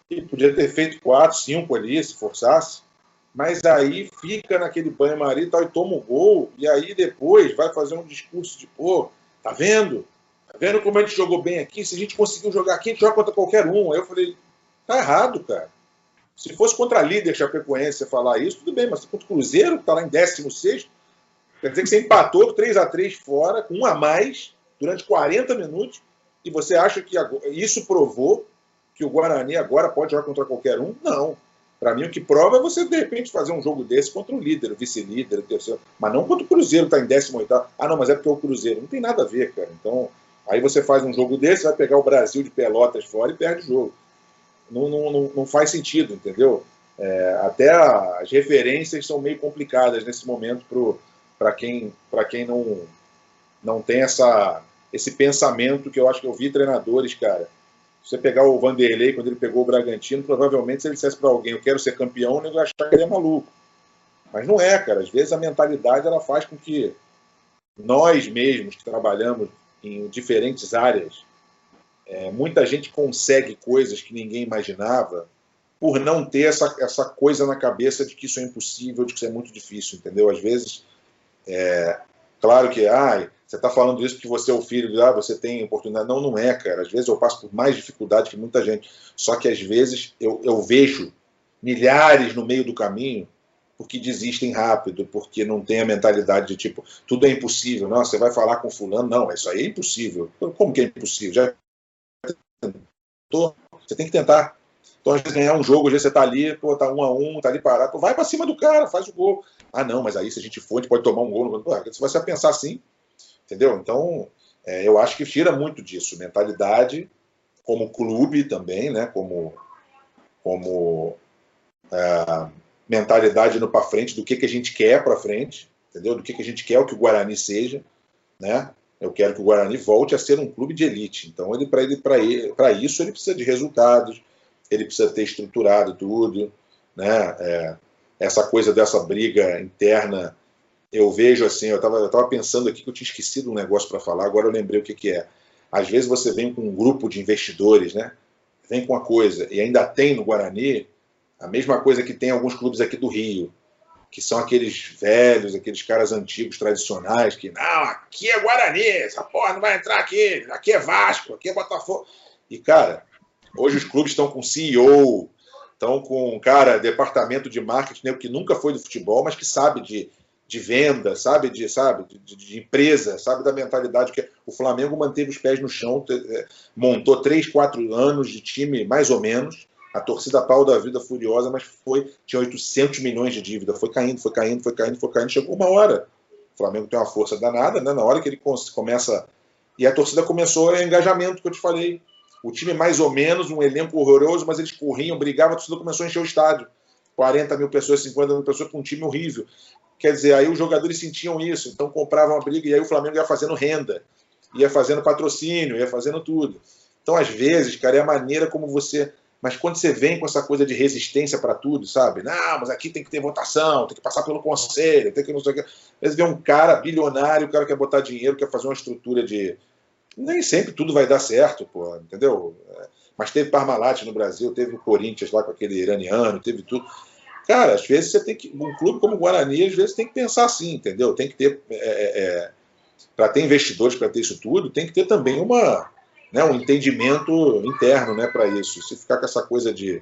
e podia ter feito 4, 5 ali, se forçasse, mas aí fica naquele banho-maria e tal, e toma o gol, e aí depois vai fazer um discurso de, pô, tá vendo? Tá vendo como a gente jogou bem aqui? Se a gente conseguiu jogar aqui, a gente joga contra qualquer um. Aí eu falei, tá errado, cara. Se fosse contra a líder Chapecoense falar isso, tudo bem, mas contra o Cruzeiro, que tá lá em 16 Quer dizer que você empatou 3 a 3 fora, com um a mais, durante 40 minutos, e você acha que isso provou que o Guarani agora pode jogar contra qualquer um? Não. Para mim, o que prova é você, de repente, fazer um jogo desse contra o líder, o vice-líder, o terceiro. Mas não contra o Cruzeiro, está em 18. Ah, não, mas é porque é o Cruzeiro. Não tem nada a ver, cara. Então, aí você faz um jogo desse, vai pegar o Brasil de Pelotas fora e perde o jogo. Não, não, não, faz sentido, entendeu? É, até as referências são meio complicadas nesse momento para quem, quem não, não tem essa, esse pensamento que eu acho que eu vi treinadores, cara. Você pegar o Vanderlei, quando ele pegou o Bragantino, provavelmente se ele dissesse para alguém, eu quero ser campeão, ele ia achar que ele é maluco. Mas não é, cara. Às vezes a mentalidade ela faz com que nós mesmos que trabalhamos em diferentes áreas, é, muita gente consegue coisas que ninguém imaginava por não ter essa, essa coisa na cabeça de que isso é impossível, de que isso é muito difícil, entendeu? Às vezes é, claro que, ah, você está falando isso porque você é o filho, ah, você tem oportunidade. Não, não é, cara. Às vezes eu passo por mais dificuldade que muita gente. Só que às vezes eu, eu vejo milhares no meio do caminho porque desistem rápido, porque não tem a mentalidade de tipo, tudo é impossível. Não, você vai falar com fulano, não, isso aí é impossível. Como que é impossível? Já você tem que tentar. Então, às vezes, ganhar um jogo, às vezes você tá ali, pô, tá um a um, tá ali parado, vai para cima do cara, faz o gol. Ah, não, mas aí se a gente for, a gente pode tomar um gol. Se você pensar assim, entendeu? Então, é, eu acho que tira muito disso. Mentalidade, como clube também, né? Como, como é, mentalidade no para frente, do que, que a gente quer para frente, entendeu? Do que, que a gente quer o que o Guarani seja, né? Eu quero que o Guarani volte a ser um clube de elite. Então, ele para ele, para isso, ele precisa de resultados, ele precisa ter estruturado tudo, né? É, essa coisa dessa briga interna, eu vejo assim, eu estava eu tava pensando aqui que eu tinha esquecido um negócio para falar, agora eu lembrei o que, que é. Às vezes você vem com um grupo de investidores, né? Vem com a coisa, e ainda tem no Guarani a mesma coisa que tem alguns clubes aqui do Rio, que são aqueles velhos, aqueles caras antigos, tradicionais, que não, aqui é Guarani, essa porra não vai entrar aqui, aqui é Vasco, aqui é Botafogo. E, cara, Hoje os clubes estão com CEO, estão com, cara, departamento de marketing, né, que nunca foi do futebol, mas que sabe de, de venda, sabe de, sabe, de, de, empresa, sabe da mentalidade que o Flamengo manteve os pés no chão, é, montou três, quatro anos de time, mais ou menos, a torcida pau da vida furiosa, mas foi, tinha 800 milhões de dívida, foi caindo, foi caindo, foi caindo, foi caindo, chegou uma hora. O Flamengo tem uma força danada, né? Na hora que ele começa. E a torcida começou o engajamento que eu te falei. O time mais ou menos, um elenco horroroso, mas eles corriam, brigavam, a torcida começou a encher o estádio. 40 mil pessoas, 50 mil pessoas com um time horrível. Quer dizer, aí os jogadores sentiam isso, então compravam a briga e aí o Flamengo ia fazendo renda, ia fazendo patrocínio, ia fazendo tudo. Então, às vezes, cara, é a maneira como você. Mas quando você vem com essa coisa de resistência para tudo, sabe? Não, mas aqui tem que ter votação, tem que passar pelo conselho, tem que não sei o que. Às vezes vem um cara bilionário, o cara quer botar dinheiro, quer fazer uma estrutura de. Nem sempre tudo vai dar certo, pô, entendeu? Mas teve Parmalat no Brasil, teve o Corinthians lá com aquele iraniano, teve tudo. Cara, às vezes você tem que. Um clube como o Guarani, às vezes tem que pensar assim, entendeu? Tem que ter. É, é, é para ter investidores para ter isso tudo, tem que ter também uma, né, um entendimento interno né, para isso. Se ficar com essa coisa de.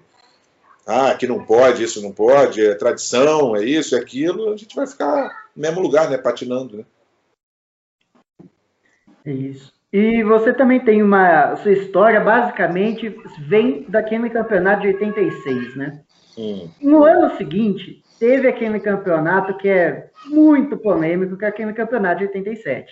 Ah, que não pode, isso não pode, é tradição, é isso, é aquilo, a gente vai ficar no mesmo lugar, né? Patinando, né? É isso. E você também tem uma. Sua história basicamente vem daquele campeonato de 86, né? Hum. No ano seguinte, teve aquele campeonato que é muito polêmico, que é aquele campeonato de 87.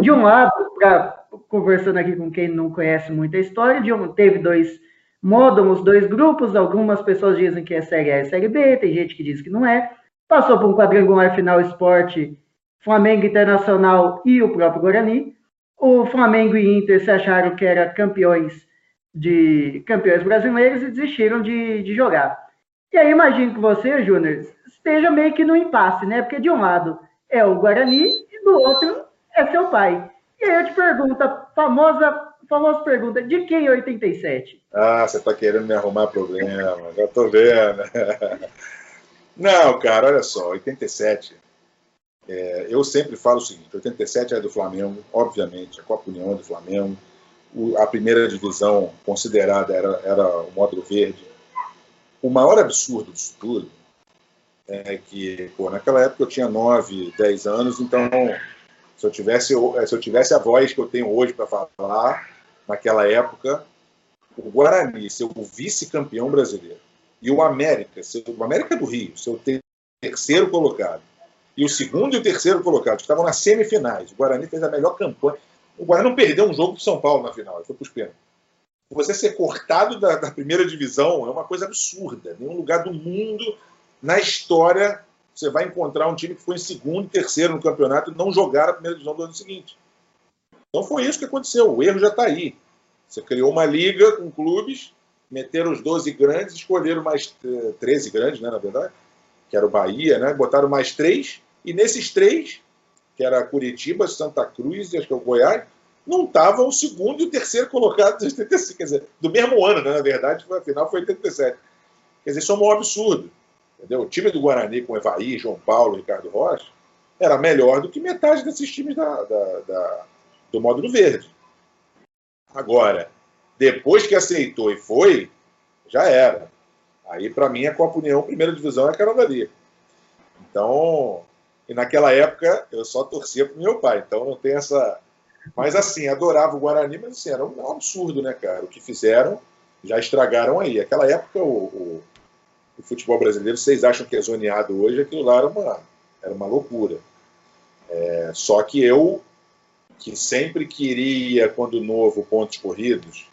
De um lado, pra, conversando aqui com quem não conhece muito a história, de um, teve dois módulos, dois grupos, algumas pessoas dizem que é Série A e Série B, tem gente que diz que não é. Passou por um quadrangular final esporte, Flamengo Internacional e o próprio Guarani. O Flamengo e Inter se acharam que eram campeões de campeões brasileiros e desistiram de, de jogar. E aí imagino que você, Júnior, esteja meio que no impasse, né? Porque de um lado é o Guarani e do outro é seu pai. E aí eu te pergunto, a famosa, famosa pergunta, de quem 87? Ah, você está querendo me arrumar problema, já tô vendo. Não, cara, olha só, 87 é, eu sempre falo o seguinte: 87 é do Flamengo, obviamente, a Copa União é do Flamengo, o, a primeira divisão considerada era, era o módulo verde. O maior absurdo disso tudo é que, pô, naquela época eu tinha 9, 10 anos, então se eu tivesse, se eu tivesse a voz que eu tenho hoje para falar, naquela época, o Guarani ser o vice-campeão brasileiro e o América, ser, o América do Rio, ser o terceiro colocado, e o segundo e o terceiro colocado, que estavam nas semifinais. O Guarani fez a melhor campanha. O Guarani não perdeu um jogo para São Paulo na final, foi para os pênaltis. Você ser cortado da, da, primeira divisão é uma coisa absurda. Nenhum lugar do mundo, na história, você vai encontrar um time que foi em segundo e terceiro no campeonato e não jogar a primeira divisão do ano seguinte. Então foi isso que aconteceu. O erro já está aí. Você criou uma liga com clubes, meteram os 12 grandes, escolheram mais 13 eh, grandes, né, na verdade, que era o Bahia, né? Botaram mais três, e nesses três, que era Curitiba, Santa Cruz e acho que é o Goiás, não estavam o segundo e o terceiro colocado de 85, quer dizer, do mesmo ano, né? Na verdade, a final foi 87. Quer dizer, isso é um absurdo. Entendeu? O time do Guarani com Evaí, João Paulo, Ricardo Rocha, era melhor do que metade desses times da, da, da, do módulo verde. Agora, depois que aceitou e foi, já era. Aí, para mim, a Copa União, primeira divisão, é dali. Então, e naquela época, eu só torcia pro meu pai, então não tem essa. Mas assim, adorava o Guarani, mas assim, era um absurdo, né, cara? O que fizeram, já estragaram aí. Aquela época, o, o, o futebol brasileiro, vocês acham que é zoneado hoje, aquilo lá era uma, era uma loucura. É, só que eu, que sempre queria, quando novo, pontos corridos,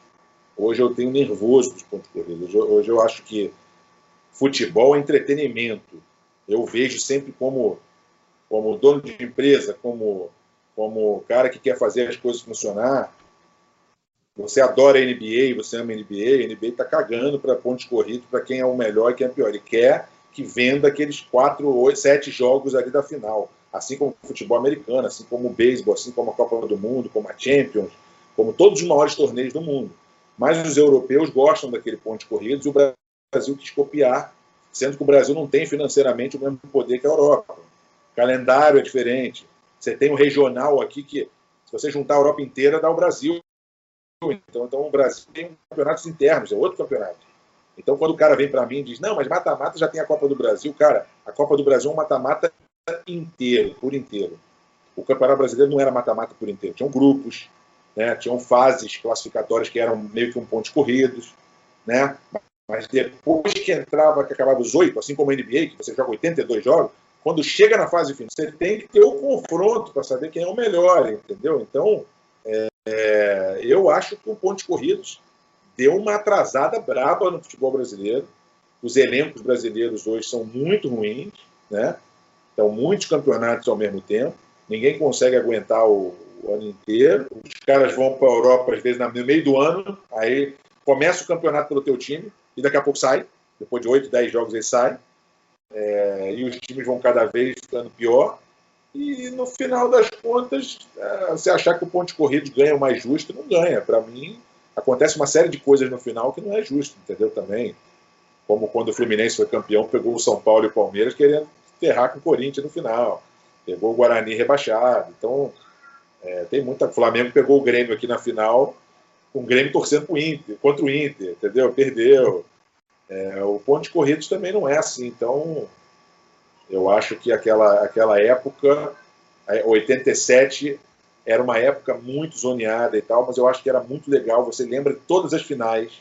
hoje eu tenho nervoso dos pontos corridos. Hoje, hoje eu acho que futebol é entretenimento. Eu vejo sempre como, como dono de empresa, como, como cara que quer fazer as coisas funcionar. Você adora a NBA, você ama a NBA, a NBA está cagando para pontos corridos, para quem é o melhor e quem é o pior. Ele quer que venda aqueles quatro, oito, sete jogos ali da final. Assim como o futebol americano, assim como o beisebol, assim como a Copa do Mundo, como a Champions, como todos os maiores torneios do mundo. Mas os europeus gostam daquele ponto de corridos e o Brasil quis copiar, sendo que o Brasil não tem financeiramente o mesmo poder que a Europa. O calendário é diferente. Você tem o regional aqui que, se você juntar a Europa inteira, dá o Brasil. Então, então o Brasil tem campeonatos internos, é outro campeonato. Então, quando o cara vem para mim e diz, não, mas mata-mata já tem a Copa do Brasil, cara, a Copa do Brasil é um mata-mata inteiro, por inteiro. O Campeonato Brasileiro não era mata-mata por inteiro. Tinham grupos, né? tinham fases classificatórias que eram meio que um pontos corridos, né? Mas depois que entrava, que acabava os oito, assim como a NBA, que você joga 82 jogos, quando chega na fase final, você tem que ter o confronto para saber quem é o melhor, entendeu? Então, é, é, eu acho que o pontos corridos deu uma atrasada braba no futebol brasileiro. os elencos brasileiros hoje são muito ruins, né? Então, muitos campeonatos ao mesmo tempo, ninguém consegue aguentar o, o ano inteiro. Os caras vão para a Europa, às vezes, no meio do ano, aí começa o campeonato pelo teu time e daqui a pouco sai. Depois de 8, 10 jogos eles saem. É, e os times vão cada vez ficando pior. E no final das contas, é, você achar que o ponto de corrido ganha o mais justo, não ganha. Para mim, acontece uma série de coisas no final que não é justo, entendeu? Também. Como quando o Fluminense foi campeão, pegou o São Paulo e o Palmeiras querendo ferrar com o Corinthians no final. Pegou o Guarani rebaixado. Então, é, tem muita. O Flamengo pegou o Grêmio aqui na final, com o Grêmio torcendo pro Inter, contra o Inter, entendeu? Perdeu. É, o ponto de corridos também não é assim. Então, eu acho que aquela, aquela época, 87, era uma época muito zoneada e tal, mas eu acho que era muito legal. Você lembra de todas as finais.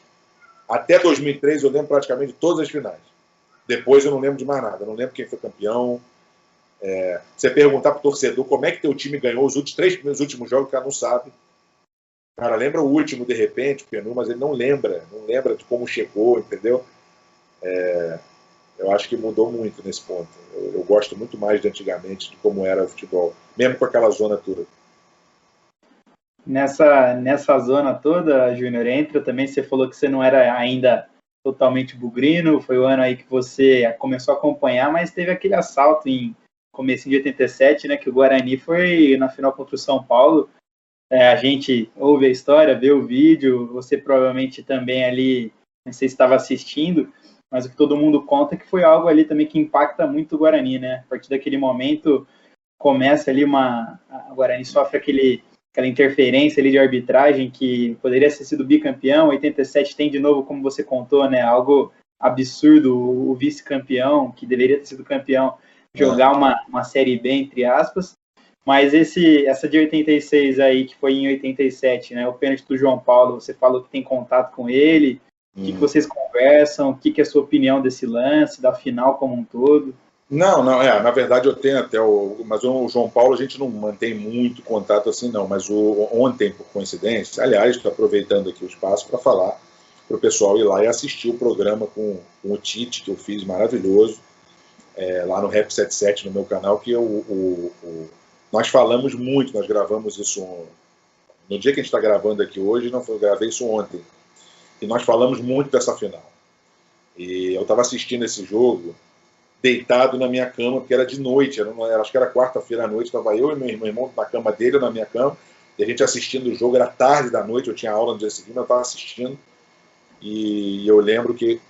Até 2003 eu lembro praticamente de todas as finais. Depois eu não lembro de mais nada. Eu não lembro quem foi campeão. É, você perguntar pro torcedor como é que teu time ganhou os últimos três primeiros últimos jogos, o cara não sabe. O cara lembra o último, de repente, o Penu, mas ele não lembra. Não lembra de como chegou, entendeu? É, eu acho que mudou muito nesse ponto. Eu, eu, gosto muito mais de antigamente, de como era o futebol, mesmo com aquela zona toda. Nessa, nessa zona toda, Júnior, entra também, você falou que você não era ainda totalmente bugrino, foi o ano aí que você começou a acompanhar, mas teve aquele assalto em começo de 87, né, que o Guarani foi na final contra o São Paulo. É, a gente ouve a história, vê o vídeo, você provavelmente também ali, se estava assistindo, mas o que todo mundo conta é que foi algo ali também que impacta muito o Guarani, né? A partir daquele momento começa ali uma o Guarani sofre aquele aquela interferência ali de arbitragem que poderia ter sido bicampeão, 87 tem de novo, como você contou, né, algo absurdo, o vice-campeão, que deveria ter sido campeão, jogar uma, uma série B, entre aspas, mas esse, essa de 86 aí, que foi em 87, né, o pênalti do João Paulo, você falou que tem contato com ele, o que, que, uhum. vocês conversam? O que, que, é a sua opinião desse lance, da final como um todo? Não, não, é, na verdade eu tenho até o. Mas o João Paulo a gente não mantém muito contato assim, não. Mas o, ontem, por coincidência, aliás, estou aproveitando aqui o espaço para falar para o pessoal ir lá e assistir o programa com, com, o Tite, que eu fiz maravilhoso, é, lá no Rap 77, no meu canal, que eu, o, o, nós falamos muito, nós gravamos isso no dia que a gente está gravando aqui hoje, não foi, eu gravei isso ontem e nós falamos muito dessa final. E eu estava assistindo esse jogo deitado na minha cama, porque era de noite, era, acho que era quarta-feira à noite, estava eu e meu irmão na cama dele, na minha cama, e a gente assistindo o jogo, era tarde da noite, eu tinha aula no dia seguinte, eu estava assistindo, e eu lembro que,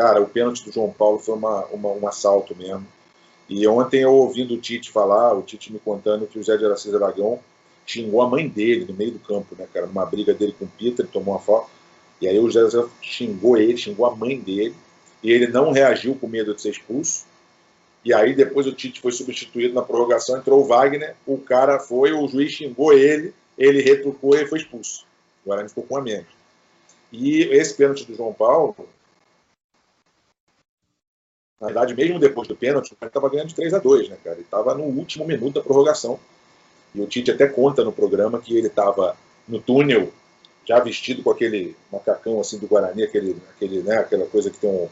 cara, o pênalti do João Paulo foi uma, uma, um assalto mesmo. E ontem eu ouvindo o Tite falar, o Tite me contando que o Zé de Aracide Aragão xingou a mãe dele no meio do campo, né, cara, numa briga dele com o Peter, ele tomou uma falta, e aí o José xingou ele, xingou a mãe dele, e ele não reagiu com medo de ser expulso. E aí depois o Tite foi substituído na prorrogação, entrou o Wagner, o cara foi, o juiz xingou ele, ele retrucou e foi expulso. O Guarani ficou com a menos. E esse pênalti do João Paulo, na verdade, mesmo depois do pênalti, o cara estava ganhando de 3 a 2 né, cara? Ele estava no último minuto da prorrogação. E o Tite até conta no programa que ele estava no túnel já vestido com aquele macacão assim do Guarani, aquele, aquele, né, aquela coisa que tem um,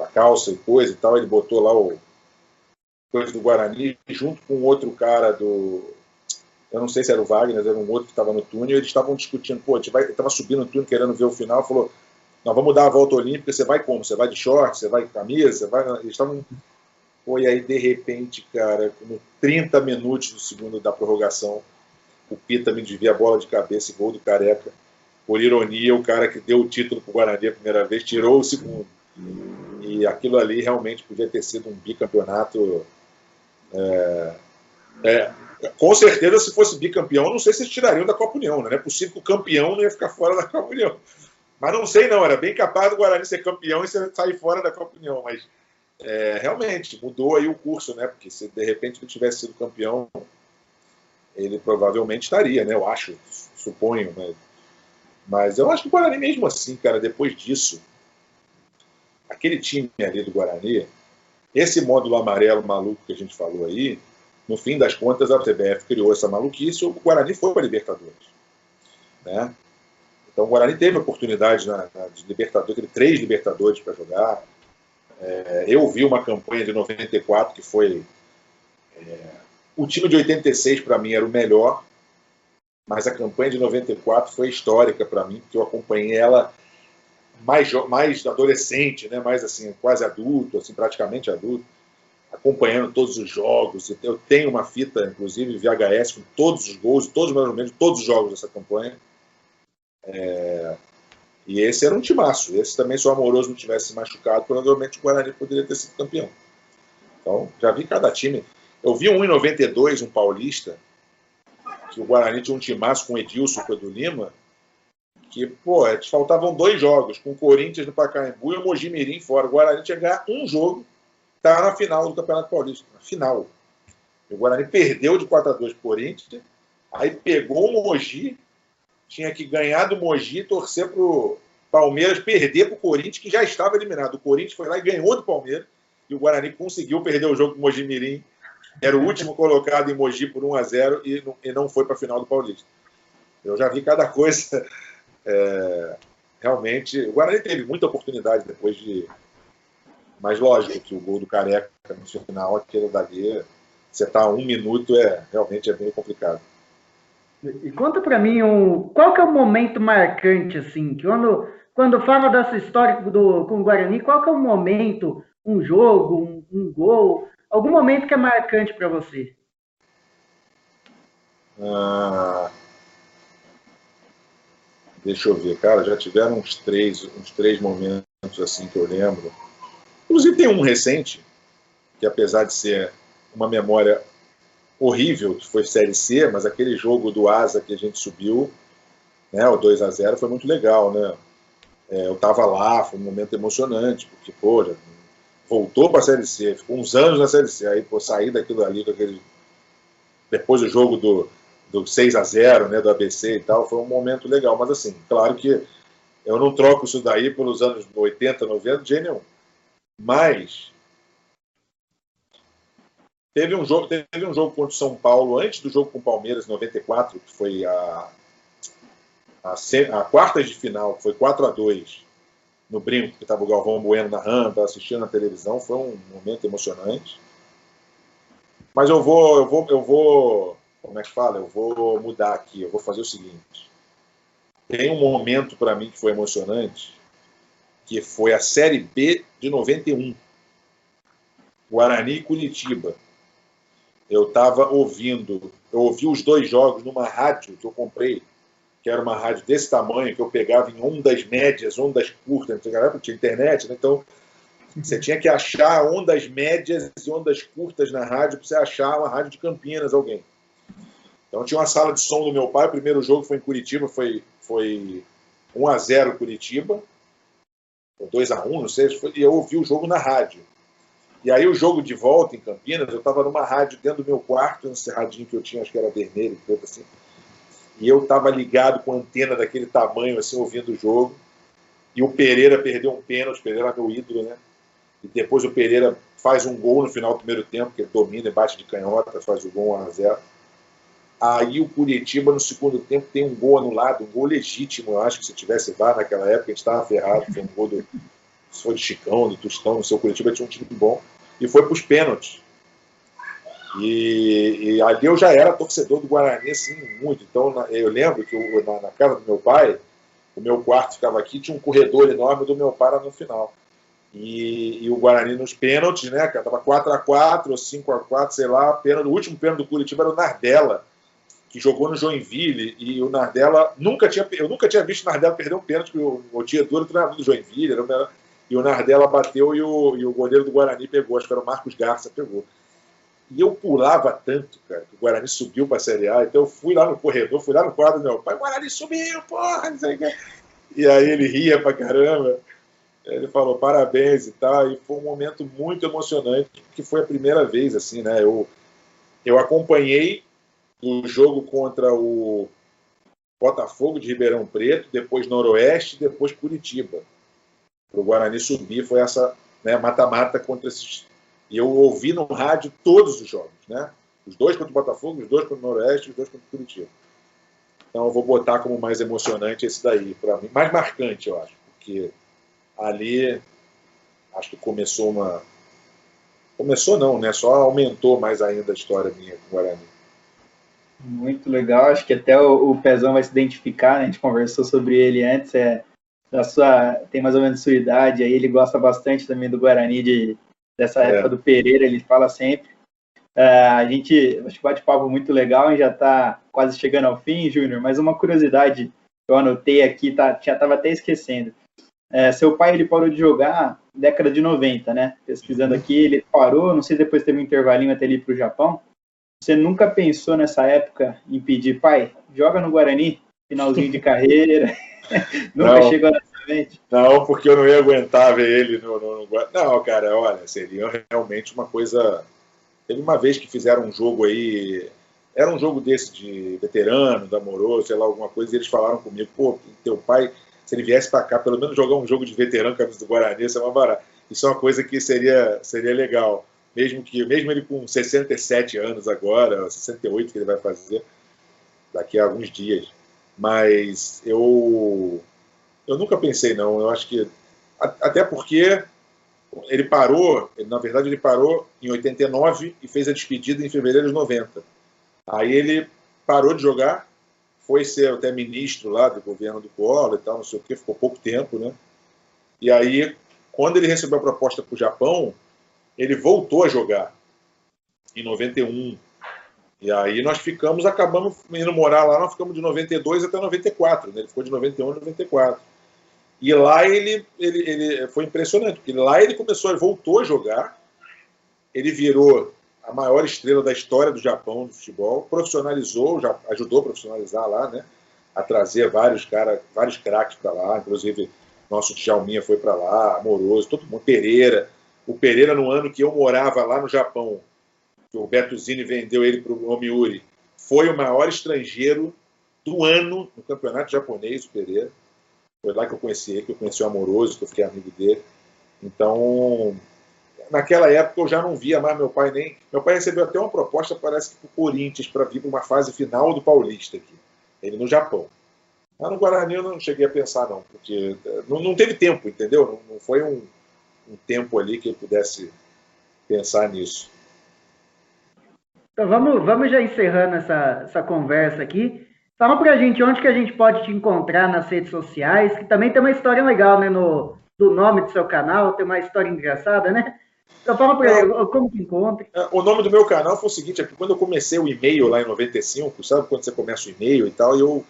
a calça e coisa e tal, ele botou lá o coisa do Guarani junto com outro cara do eu não sei se era o Wagner, era um outro que estava no túnel, eles estavam discutindo, pô, a gente vai, estava subindo no túnel querendo ver o final, falou, nós vamos dar a volta olímpica, você vai como? Você vai de short, você vai de camisa, você vai... Eles estavam... E aí, de repente, cara, no 30 minutos do segundo da prorrogação, o Pita me desvia a bola de cabeça e gol do Careca por ironia, o cara que deu o título para o Guarani a primeira vez tirou o segundo. E aquilo ali realmente podia ter sido um bicampeonato. É, é, com certeza, se fosse bicampeão, não sei se eles tirariam da Copa União. Né? Não é possível que o campeão não ia ficar fora da Copa União. Mas não sei, não. Era bem capaz do Guarani ser campeão e sair fora da Copa União. Mas é, realmente mudou aí o curso, né? Porque se de repente ele tivesse sido campeão, ele provavelmente estaria, né? Eu acho, suponho, né? Mas eu acho que o Guarani, mesmo assim, cara, depois disso, aquele time ali do Guarani, esse módulo amarelo maluco que a gente falou aí, no fim das contas, a CBF criou essa maluquice e o Guarani foi para a Libertadores. Né? Então o Guarani teve oportunidade na, na de Libertadores, teve três Libertadores para jogar. É, eu vi uma campanha de 94 que foi. É, o time de 86 para mim era o melhor, mas a campanha de 94 foi histórica para mim, porque eu acompanhei ela mais, mais adolescente, né, mais assim, quase adulto, assim, praticamente adulto, acompanhando todos os jogos. Eu tenho uma fita, inclusive, VHS, com todos os gols, todos mais ou menos, todos os jogos dessa campanha. É... E esse era um timaço. Esse também, se o Amoroso não tivesse machucado, provavelmente o Guarani poderia ter sido campeão. Então, já vi cada time. Eu vi um em 92, um paulista, que o Guarani tinha um timaço com o Edilson, com o Edu Lima, que, pô, é, faltavam dois jogos, com o Corinthians no Pacaembu e o Mojimirim fora. O Guarani tinha que ganhar um jogo, tá na final do Campeonato Paulista, na final. O Guarani perdeu de 4 a 2 pro Corinthians, aí pegou o Mogi, tinha que ganhar do Mogi torcer pro Palmeiras perder pro Corinthians, que já estava eliminado. O Corinthians foi lá e ganhou do Palmeiras, e o Guarani conseguiu perder o jogo com o Mojimirim. Era o último colocado em Mogi por 1 a 0 e não, e não foi para a final do Paulista. Eu já vi cada coisa é, realmente, o Guarani teve muita oportunidade depois de. Mas lógico que o gol do Careca no final, aquele dali, você tá a um minuto, é realmente é bem complicado. E conta para mim, um, qual que é o momento marcante, assim, quando, quando fala dessa história do, com o Guarani, qual que é o momento, um jogo, um, um gol, algum momento que é marcante para você? Ah, Deixa eu ver, cara, já tiveram uns três, uns três momentos assim que eu lembro. Inclusive tem um recente, que apesar de ser uma memória horrível, que foi Série C, mas aquele jogo do Asa que a gente subiu, né, o 2 a 0 foi muito legal, né? É, eu estava lá, foi um momento emocionante, porque, pô, já voltou para a Série C, ficou uns anos na Série C, aí, pô, sair daquilo ali com aquele... Depois do jogo do, do 6 a 0 né, do ABC e tal, foi um momento legal. Mas assim, claro que eu não troco isso daí pelos anos 80, 90, de nenhum. Mas teve um jogo, teve um jogo contra o São Paulo antes do jogo com o Palmeiras, 94, que foi a, a, a quarta de final, que foi 4 a 2 no Brinco, que estava o Galvão Bueno narrando, assistindo na televisão, foi um momento emocionante. Mas eu vou, eu vou, eu vou como é que fala? Eu vou mudar aqui, eu vou fazer o seguinte. Tem um momento para mim que foi emocionante, que foi a Série B de 91. Guarani e Curitiba. Eu estava ouvindo, eu ouvi os dois jogos numa rádio que eu comprei, que era uma rádio desse tamanho, que eu pegava em ondas médias, ondas curtas, não tinha internet, né? então você tinha que achar ondas médias e ondas curtas na rádio para você achar uma rádio de Campinas, alguém. Então tinha uma sala de som do meu pai, o primeiro jogo foi em Curitiba, foi, foi 1 a 0 Curitiba, 2 a 1 não sei, e eu ouvi o jogo na rádio. E aí o jogo de volta em Campinas, eu estava numa rádio dentro do meu quarto, nesse radinho que eu tinha, acho que era vermelho, preto assim, e eu estava ligado com antena daquele tamanho, assim, ouvindo o jogo, e o Pereira perdeu um pênalti, o Pereira era meu ídolo, né? E depois o Pereira faz um gol no final do primeiro tempo, que ele domina e bate de canhota, faz o gol 1 a 0 Aí o Curitiba, no segundo tempo, tem um gol anulado, um gol legítimo. Eu acho que se tivesse VAR naquela época, a gente estava ferrado. Foi um gol do. Se foi de Chicão, do Tostão, no seu Curitiba tinha um time bom. E foi para os pênaltis. E, e, ali eu já era torcedor do Guarani, assim, muito. Então eu lembro que eu, na, na, casa do meu pai, o meu quarto ficava aqui, tinha um corredor enorme do meu pai no final. E, e, o Guarani nos pênaltis, né, cara? Tava 4x4 ou 5x4, sei lá. Pênalti, o último pênalti do Curitiba era o Nardella que jogou no Joinville, e o Nardella nunca tinha, eu nunca tinha visto o Nardella perder um pênalti, porque o, o Tietchan treinador do Joinville, era, e o Nardella bateu e o, e o goleiro do Guarani pegou, acho que era o Marcos Garça, pegou. E eu pulava tanto, cara, que o Guarani subiu para a Série A, então eu fui lá no corredor, fui lá no quadro do meu pai, o Guarani subiu, porra, não sei o que. E aí ele ria pra caramba. Ele falou parabéns e tal, e foi um momento muito emocionante, porque foi a primeira vez, assim, né? Eu, eu acompanhei do jogo contra o Botafogo de Ribeirão Preto, depois Noroeste, depois Curitiba. Para o Guarani subir foi essa né, mata-mata né, contra esses. E eu ouvi no rádio todos os jogos, né? Os dois contra o Botafogo, os dois contra o Noroeste, os dois contra o Curitiba. Então eu vou botar como mais emocionante esse daí, para mim. Mais marcante, eu acho, porque ali, acho que começou uma. Começou não, né? Só aumentou mais ainda a história minha com o Guarani. Muito legal, acho que até o, Pezão vai se identificar, né? A gente conversou sobre ele antes, é, da sua, tem mais ou menos sua idade, aí ele gosta bastante também do Guarani, de, dessa é. época do Pereira, ele fala sempre. Uh, a gente, acho que bate-papo muito legal, e já está quase chegando ao fim, Júnior, mas uma curiosidade eu anotei aqui, tá, já estava até esquecendo. É, seu pai ele parou de jogar década de 90, né? Pesquisando aqui, ele parou, não sei depois teve um intervalinho até ele para o Japão. Você nunca pensou nessa época em pedir, pai, joga no Guarani, finalzinho de carreira? nunca não, chegou nessa mente? Não, porque eu não ia aguentar ver ele no, no, no Não, cara, olha, seria realmente uma coisa. Teve uma vez que fizeram um jogo aí, era um jogo desse de veterano, da amoroso, sei lá, alguma coisa, e eles falaram comigo, pô, teu pai, se ele viesse para cá, pelo menos jogar um jogo de veterano camisa do Guarani, isso é uma barata. Isso é uma coisa que seria, seria legal mesmo que mesmo ele com 67 anos agora, 68 que ele vai fazer daqui a alguns dias. Mas eu eu nunca pensei não, eu acho que até porque ele parou, ele, na verdade ele parou em 89 e fez a despedida em fevereiro de 90. Aí ele parou de jogar, foi ser até ministro lá do governo do Collor e tal, não sei o que, ficou pouco tempo, né? E aí, quando ele recebeu a proposta para o Japão, ele voltou a jogar em 91. E aí nós ficamos, acabamos indo morar lá, nós ficamos de 92 até 94, né? ele ficou de 91 a 94. E lá ele, ele, ele foi impressionante, porque lá ele começou, ele voltou a jogar, ele virou a maior estrela da história do Japão do futebol, profissionalizou, já ajudou a profissionalizar lá, né? A trazer vários cara, vários craques para lá, inclusive nosso Djalminha foi para lá, Amoroso, todo mundo, Pereira, o Pereira, no ano que eu morava lá no Japão, o Beto Zini vendeu ele para o Omiuri, foi o maior estrangeiro do ano no campeonato japonês, o Pereira. Foi lá que eu conheci ele, que eu conheci o Amoroso, que eu fiquei amigo dele. Então, naquela época eu já não via mais meu pai nem. Meu pai recebeu até uma proposta, parece que para o Corinthians, para vir para uma fase final do Paulista aqui. Ele no Japão. Lá no Guarani eu não cheguei a pensar, não, porque eh, não, não teve tempo, entendeu? Não, não foi um, um tempo ali que ele pudesse pensar nisso. Então vamos, vamos já encerrando essa, essa conversa aqui. Fala pra gente onde que a gente pode te encontrar nas redes sociais, que também tem uma história legal, né? No, do nome do seu canal, tem uma história engraçada, né? Então fala pra ele, como que encontra. É, o nome do meu canal foi o seguinte, é que quando eu comecei o e-mail lá em 95, sabe quando você começa o e-mail e tal, eu,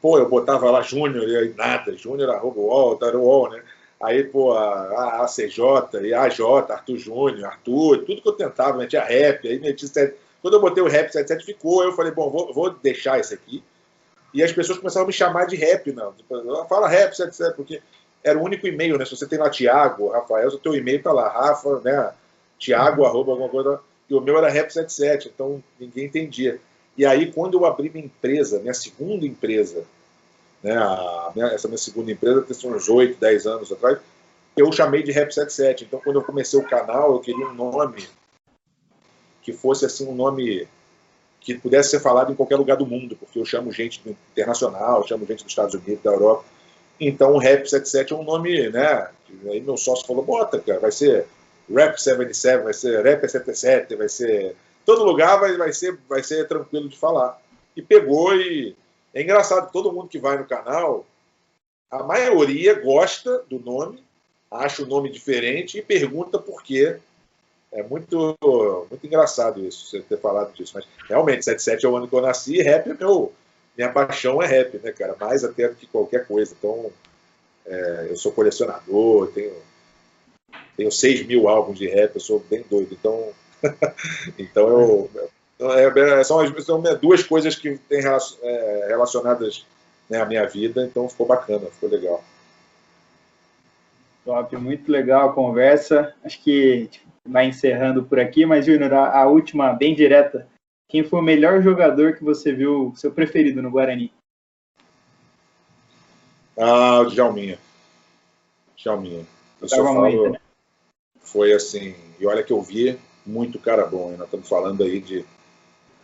pô, eu botava lá Júnior e nada, Júnior arroba UOL, tá, UOL, né? Aí, pô, a, ACJ, e a AJ, Arthur Júnior, Arthur, tudo que eu tentava, metia rap, aí metia. Quando eu botei o rap 77 ficou, eu falei, bom, vou, vou deixar isso aqui. E as pessoas começaram a me chamar de rap, não. Tipo, fala rap 77, porque era o único e-mail, né? Se você tem lá Tiago, Rafael, o teu e-mail tá lá, Rafa, né? Tiago, arroba alguma coisa. E o meu era rap 77, então ninguém entendia. E aí, quando eu abri minha empresa, minha segunda empresa, né, minha, essa minha segunda empresa, tem uns 8, 10 anos atrás, eu chamei de Rap 77. Então, quando eu comecei o canal, eu queria um nome que fosse assim um nome que pudesse ser falado em qualquer lugar do mundo, porque eu chamo gente internacional, chamo gente dos Estados Unidos, da Europa. Então, o Rap 77 é um nome, né? Aí meu sócio falou: bota, cara, vai ser Rap 77, vai ser Rap 77, vai ser. Todo lugar vai, vai, ser, vai ser tranquilo de falar. E pegou e é engraçado, todo mundo que vai no canal, a maioria gosta do nome, acha o nome diferente e pergunta por quê. É muito, muito engraçado isso, você ter falado disso. Mas realmente, 77 é o ano que eu nasci e rap é meu. Minha paixão é rap, né, cara? Mais até do que qualquer coisa. Então, é, eu sou colecionador, tenho, tenho 6 mil álbuns de rap, eu sou bem doido. Então, então eu, então, é, é, são, são duas coisas que têm é, relacionadas né, à minha vida, então ficou bacana, ficou legal. Top, muito legal a conversa. Acho que vai encerrando por aqui, mas Júnior, a, a, última, bem direta. Quem foi o melhor jogador que você viu, seu preferido no Guarani? Ah, o Djalminha. Djalminha. Eu só falo, muito, né? Foi assim, e olha que eu vi muito cara bom. Nós estamos falando aí de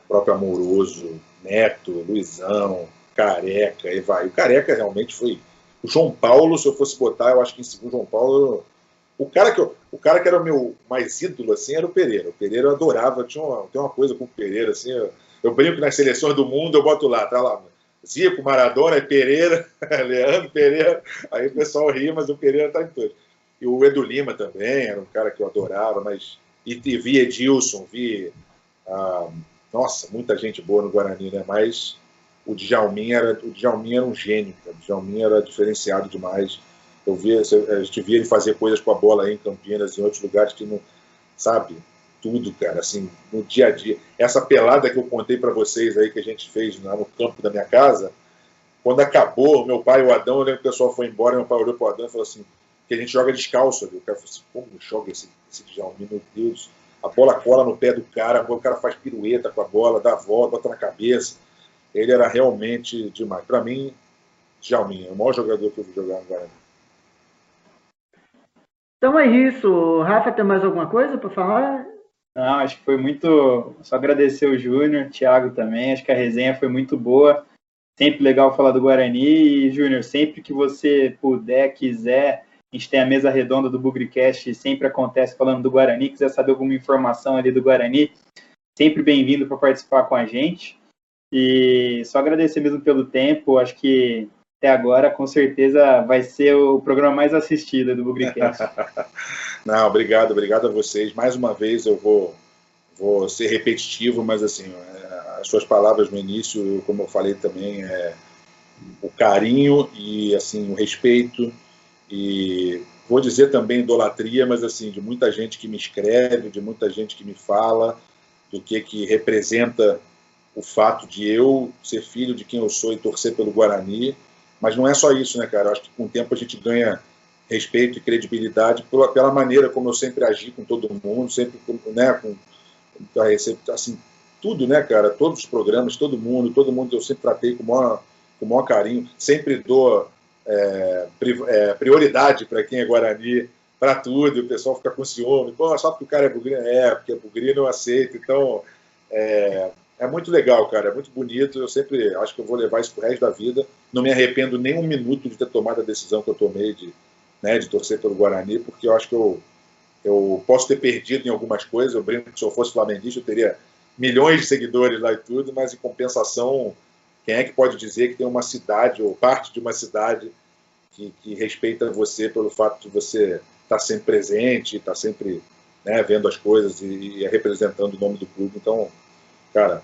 próprio Amoroso, Neto, Luizão, Careca, Evaí. O Careca realmente foi. O João Paulo, se eu fosse botar, eu acho que em segundo João Paulo O cara que, eu, o cara que era o meu mais ídolo, assim, era o Pereira. O Pereira eu adorava, tinha uma, tem uma coisa com o Pereira, assim, eu, eu brinco nas seleções do mundo, eu boto lá, tá lá, Zico, Maradona, Pereira, Leandro Pereira, aí o pessoal ri, mas o Pereira tá em todos. E o Edu Lima também, era um cara que eu adorava, mas. E, e vi Edilson, vi. Ah, nossa, muita gente boa no Guarani, né? Mas o Djalmin era, o Djalmin era um gênio, cara. o Djalmin era diferenciado demais. Eu a gente via ele fazer coisas com a bola aí em Campinas, em outros lugares que não, sabe, tudo, cara, assim, no dia a dia. Essa pelada que eu contei para vocês aí que a gente fez lá no campo da minha casa, quando acabou, meu pai, o Adão, eu lembro que o pessoal foi embora, meu pai olhou pro Adão e falou assim, que a gente joga descalço ali. O cara falou assim, como joga esse, esse Djalmin, meu Deus. A bola cola no pé do cara, o cara faz pirueta com a bola, dá a volta, bota na cabeça. Ele era realmente demais. Para mim, Djalmin é o maior jogador que eu vi jogar no Guarani. Então é isso. Rafa, tem mais alguma coisa para falar? Não, acho que foi muito. Só agradecer o Júnior, Thiago também. Acho que a resenha foi muito boa. Sempre legal falar do Guarani. E, Júnior, sempre que você puder, quiser, a gente tem a mesa redonda do Bugricast, sempre acontece falando do Guarani. Quiser saber alguma informação ali do Guarani, sempre bem-vindo para participar com a gente. E só agradecer mesmo pelo tempo. Acho que até agora, com certeza, vai ser o programa mais assistido do Bugricast. Não, obrigado, obrigado a vocês. Mais uma vez eu vou, vou ser repetitivo, mas assim, é, as suas palavras no início, como eu falei também, é o carinho e assim o respeito e vou dizer também idolatria, mas assim, de muita gente que me escreve, de muita gente que me fala do que que representa o fato de eu ser filho de quem eu sou e torcer pelo Guarani. Mas não é só isso, né, cara? Eu acho que com o tempo a gente ganha respeito e credibilidade pela, pela maneira como eu sempre agi com todo mundo, sempre, né, com, assim, tudo, né, cara? Todos os programas, todo mundo, todo mundo eu sempre tratei com o maior, com o maior carinho, sempre dou é, é, prioridade para quem é Guarani, para tudo, e o pessoal fica com ciúme, pô, só porque o cara é bugrino, é, porque é bugrino eu aceito, então é, é muito legal, cara, é muito bonito, eu sempre acho que eu vou levar isso pro resto da vida, não me arrependo nem um minuto de ter tomado a decisão que eu tomei de, né, de torcer pelo Guarani, porque eu acho que eu, eu posso ter perdido em algumas coisas, eu brinco que se eu fosse flamenguista eu teria milhões de seguidores lá e tudo, mas em compensação quem é que pode dizer que tem uma cidade ou parte de uma cidade que, que respeita você pelo fato de você estar tá sempre presente, estar tá sempre né, vendo as coisas e, e, representando o nome do clube? Então, cara,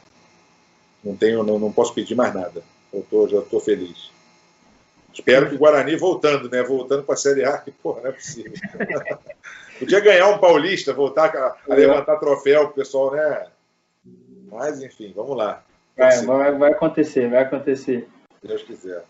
não tenho, não, não posso pedir mais nada. Eu tô, já estou feliz. Espero que o Guarani voltando, né? Voltando para a Série A, que porra, não é possível. Podia ganhar um paulista, voltar a, a levantar troféu pro pessoal, né? Mas, enfim, vamos lá. Vai, vai, vai acontecer, vai acontecer. Se Deus quiser.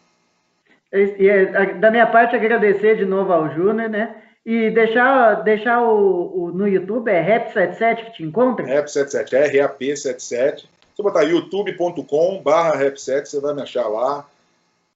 E, é, da minha parte, agradecer de novo ao Júnior, né? E deixar, deixar o, o no YouTube, é Rap77 que te encontra? Rap77, R-A-P77. Se botar youtube.com barra Rap7, você vai me achar lá.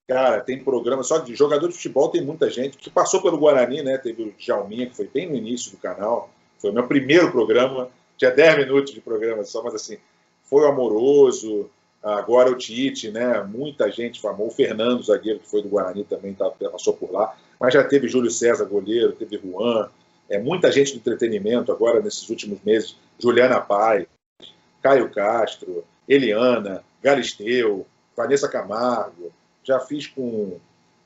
Cara, tem programa só de jogador de futebol, tem muita gente que passou pelo Guarani, né? Teve o Jalminha, que foi bem no início do canal. Foi o meu primeiro programa. Tinha 10 minutos de programa só, mas assim, foi amoroso, agora o Tite, né? Muita gente famosa, o Fernando, zagueiro, que foi do Guarani também tá, passou por lá, mas já teve Júlio César, goleiro, teve Juan, é, muita gente do entretenimento agora nesses últimos meses, Juliana Pai, Caio Castro, Eliana, Galisteu, Vanessa Camargo, já fiz com,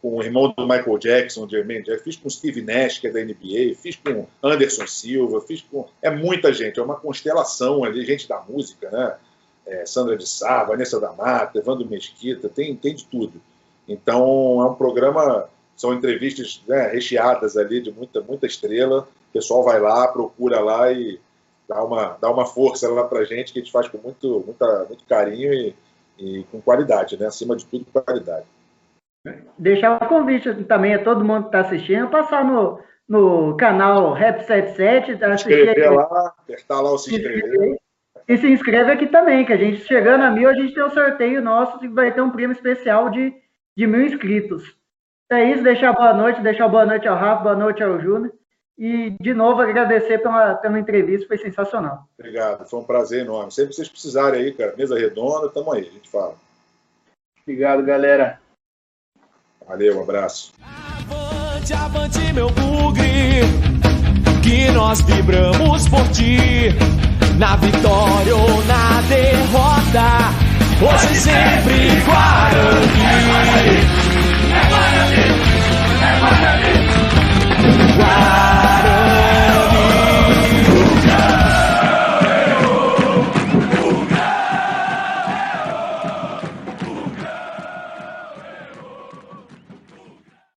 com o irmão do Michael Jackson, Jermaine já fiz com Steve Nash, que é da NBA, fiz com Anderson Silva, fiz com... É muita gente, é uma constelação ali, gente da música, né? É, Sandra de Sá, Vanessa da Mata, Evandro Mesquita, tem, tem de tudo. Então é um programa, são entrevistas né, recheadas ali de muita, muita estrela. O pessoal vai lá, procura lá e dá uma, dá uma força lá pra gente, que a gente faz com muito, muita, muito carinho e, e com qualidade, né? Acima de tudo, qualidade. Deixar o convite também a todo mundo que está assistindo, passar no, no canal Rap77. Se inscrever lá, apertar lá o se inscrever. E se inscreve aqui também, que a gente chegando a mil, a gente tem um sorteio nosso e vai ter um prêmio especial de, de mil inscritos. É isso, deixar boa noite, deixar boa noite ao Rafa, boa noite ao Júnior. E, de novo, agradecer pela, pela entrevista, foi sensacional. Obrigado, foi um prazer enorme. Sempre que vocês precisarem aí, cara, mesa redonda, tamo aí, a gente fala. Obrigado, galera. Valeu, um abraço. Avante, avante, meu bugre. que nós vibramos por ti. Na vitória ou na derrota, hoje sempre Guarani.